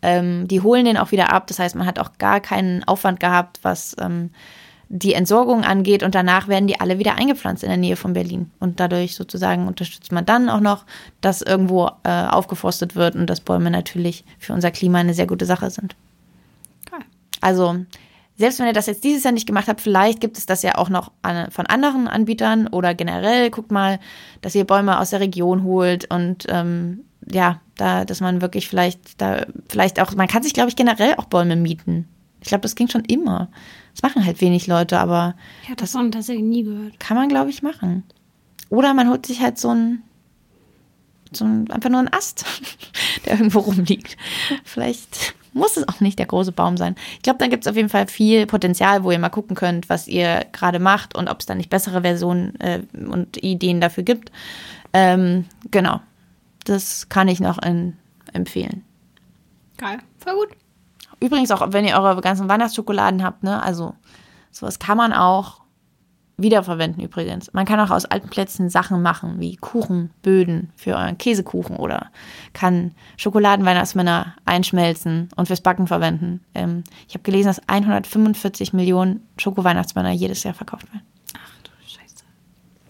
Ähm, die holen den auch wieder ab. Das heißt, man hat auch gar keinen Aufwand gehabt, was ähm, die Entsorgung angeht. Und danach werden die alle wieder eingepflanzt in der Nähe von Berlin. Und dadurch sozusagen unterstützt man dann auch noch, dass irgendwo äh, aufgeforstet wird und dass Bäume natürlich für unser Klima eine sehr gute Sache sind. Also selbst wenn ihr das jetzt dieses Jahr nicht gemacht habt, vielleicht gibt es das ja auch noch an, von anderen Anbietern oder generell guckt mal, dass ihr Bäume aus der Region holt und ähm, ja, da, dass man wirklich vielleicht da, vielleicht auch, man kann sich, glaube ich, generell auch Bäume mieten. Ich glaube, das ging schon immer. Das machen halt wenig Leute, aber. Ich habe das, das tatsächlich nie gehört. Kann man, glaube ich, machen. Oder man holt sich halt so ein, so ein, einfach nur einen Ast, der irgendwo rumliegt. Vielleicht muss es auch nicht der große Baum sein. Ich glaube, dann gibt es auf jeden Fall viel Potenzial, wo ihr mal gucken könnt, was ihr gerade macht und ob es da nicht bessere Versionen äh, und Ideen dafür gibt. Ähm, genau. Das kann ich noch in, empfehlen. Geil, voll gut. Übrigens auch, wenn ihr eure ganzen Weihnachtsschokoladen habt, ne? Also sowas kann man auch wiederverwenden übrigens. Man kann auch aus alten Plätzen Sachen machen, wie Kuchenböden für euren Käsekuchen oder kann Schokoladenweihnachtsmänner einschmelzen und fürs Backen verwenden. Ähm, ich habe gelesen, dass 145 Millionen Schokoweihnachtsmänner jedes Jahr verkauft werden. Ach du Scheiße.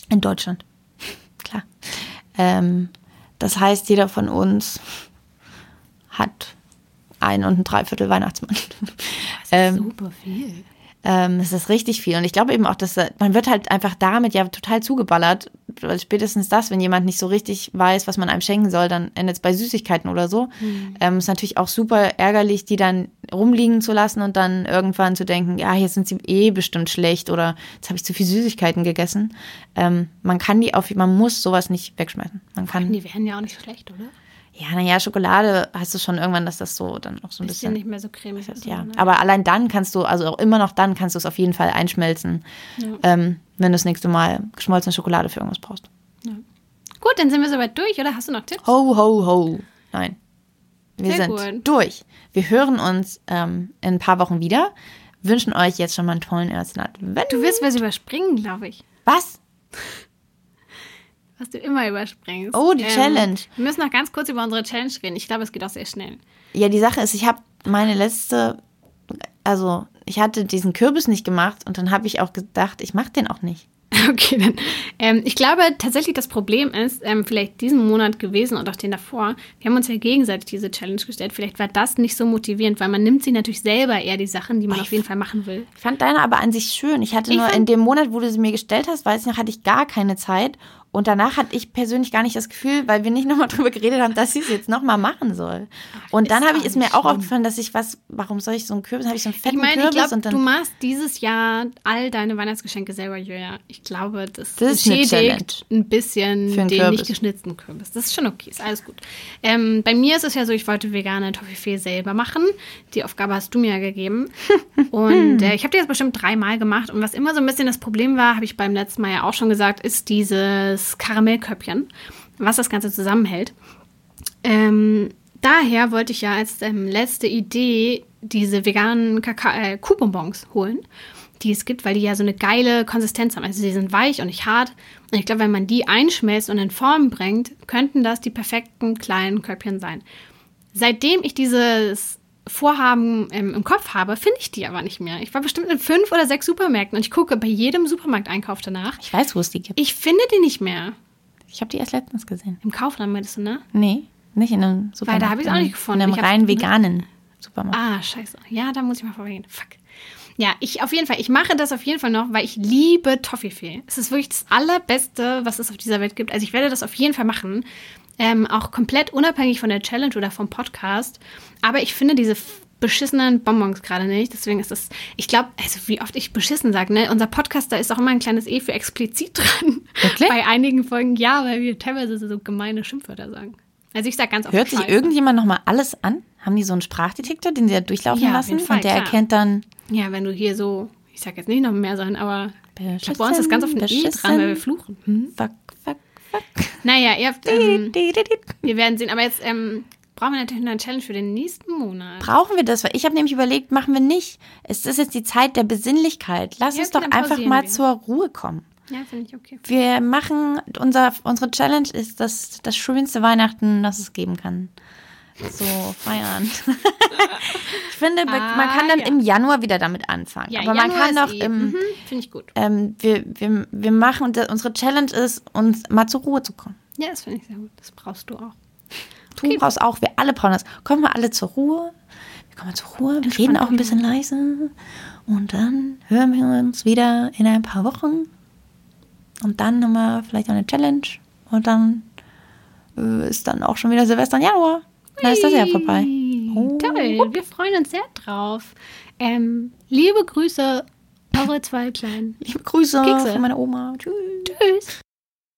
In Deutschland. Klar. Ähm, das heißt, jeder von uns hat ein und ein Dreiviertel Weihnachtsmann. Das ist ähm, super viel. Ähm, das ist richtig viel. Und ich glaube eben auch, dass man wird halt einfach damit ja total zugeballert. Weil spätestens das, wenn jemand nicht so richtig weiß, was man einem schenken soll, dann endet es bei Süßigkeiten oder so. Mhm. Ähm, ist natürlich auch super ärgerlich, die dann rumliegen zu lassen und dann irgendwann zu denken, ja, jetzt sind sie eh bestimmt schlecht oder jetzt habe ich zu viel Süßigkeiten gegessen. Ähm, man kann die auf, man muss sowas nicht wegschmeißen. Man kann. Die werden ja auch nicht schlecht, oder? Ja, naja, Schokolade hast du schon irgendwann, dass das so dann auch so ein bisschen. nicht mehr so cremig ist. Ja, ne? aber allein dann kannst du, also auch immer noch dann kannst du es auf jeden Fall einschmelzen, ja. ähm, wenn du das nächste Mal geschmolzene Schokolade für irgendwas brauchst. Gut, dann sind wir soweit durch, oder hast du noch Tipps? Ho, ho, ho. Nein. Wir Sehr sind gut. durch. Wir hören uns ähm, in ein paar Wochen wieder. Wünschen euch jetzt schon mal einen tollen ersten Advent. Du wirst was überspringen, glaube ich. Was? Was du immer überspringst. Oh, die Challenge. Wir müssen noch ganz kurz über unsere Challenge reden. Ich glaube, es geht auch sehr schnell. Ja, die Sache ist, ich habe meine letzte, also ich hatte diesen Kürbis nicht gemacht und dann habe ich auch gedacht, ich mache den auch nicht. Okay, dann. Ähm, ich glaube tatsächlich, das Problem ist, ähm, vielleicht diesen Monat gewesen und auch den davor. Wir haben uns ja gegenseitig diese Challenge gestellt. Vielleicht war das nicht so motivierend, weil man nimmt sich natürlich selber eher die Sachen, die man auf jeden Fall machen will. Ich fand deine aber an sich schön. Ich hatte Ich nur in dem Monat, wo du sie mir gestellt hast, weiß ich noch, hatte ich gar keine Zeit. Und danach hatte ich persönlich gar nicht das Gefühl, weil wir nicht nochmal drüber geredet haben, dass sie es jetzt nochmal machen soll. Und dann habe ich es mir auch aufgefallen, dass ich was, warum soll ich so einen Kürbis, habe ich so einen Ich fetten meine, ich Kürbis glaube, und du machst dieses Jahr all deine Weihnachtsgeschenke selber, Julia. Ich glaube, das, Das entschädigt ein bisschen den Kürbis. nicht geschnitzten Kürbis. Das ist schon okay, ist alles gut. Ähm, bei mir ist es ja so, ich wollte vegane Toffifee selber machen. Die Aufgabe hast du mir ja gegeben. Und äh, ich habe die jetzt bestimmt dreimal gemacht. Und was immer so ein bisschen das Problem war, habe ich beim letzten Mal ja auch schon gesagt, ist dieses Karamellköpfchen, was das Ganze zusammenhält. Ähm, daher wollte ich ja als ähm, letzte Idee diese veganen Kaka äh, Kuhbonbons holen, die es gibt, weil die ja so eine geile Konsistenz haben. Also sie sind weich und nicht hart. Und ich glaube, wenn man die einschmelzt und in Form bringt, könnten das die perfekten kleinen Köpfchen sein. Seitdem ich dieses Vorhaben ähm, im Kopf habe, finde ich die aber nicht mehr. Ich war bestimmt in fünf oder sechs Supermärkten und ich gucke bei jedem Supermarkteinkauf danach. Ich weiß, wo es die gibt. Ich finde die nicht mehr. Ich habe die erst letztens gesehen. Im Kaufland meintest du, ne? Nee, nicht in einem Supermarkt. da habe ich es auch nicht gefunden. In einem rein veganen Supermarkt. Ah, scheiße. Ja, da muss ich mal vorbeigehen. Fuck. Ja, ich auf jeden Fall, ich mache das auf jeden Fall noch, weil ich liebe Toffifee. Es ist wirklich das allerbeste, was es auf dieser Welt gibt. Also ich werde das auf jeden Fall machen. Ähm, auch komplett unabhängig von der Challenge oder vom Podcast. Aber ich finde diese beschissenen Bonbons gerade nicht. Deswegen ist das, ich glaube, also wie oft ich beschissen sage, ne? Unser Podcast, da ist auch immer ein kleines E für explizit dran. Wirklich? Bei einigen Folgen ja, weil wir teilweise so gemeine Schimpfwörter sagen. Also ich sage ganz oft Hört sich Scheiße. irgendjemand nochmal alles an? Haben die so einen Sprachdetektor, den sie da durchlaufen Ja, lassen? Fall, und der klar. erkennt dann. Ja, wenn du hier so, ich sag jetzt nicht noch mehr sein, aber bei uns ist ganz oft ein E dran, weil wir fluchen. Hm? Naja, ihr habt, ähm, wir werden sehen. Aber jetzt ähm, brauchen wir natürlich noch eine Challenge für den nächsten Monat. Brauchen wir das? Weil ich habe nämlich überlegt, machen wir nicht. Es ist jetzt die Zeit der Besinnlichkeit. Lass Ja, uns okay, doch einfach mal wir. zur Ruhe kommen. Ja, finde ich okay. Wir machen, unser, unsere Challenge ist das, das schönste Weihnachten, das es geben kann. So feiern. ich finde, man Ah, kann dann ja. im Januar wieder damit anfangen. Ja, Aber man Januar kann ist doch eh- im, Mhm, finde ich gut. ähm, wir, wir, wir machen, unsere Challenge ist, uns mal zur Ruhe zu kommen. Ja, das finde ich sehr gut. Das brauchst du auch. Du brauchst auch, wir alle brauchen das. Kommen wir alle zur Ruhe. Wir kommen zur Ruhe, wir reden auch ein bisschen leise. Und dann hören wir uns wieder in ein paar Wochen. Und dann haben wir vielleicht noch eine Challenge. Und dann äh, ist dann auch schon wieder Silvester im Januar. Dann ist das ja vorbei. Oh. Toll, wir freuen uns sehr drauf. Ähm, liebe Grüße, eure zwei Kleinen. Liebe Grüße Kekse. von meiner Oma. Tschüss. Tschüss.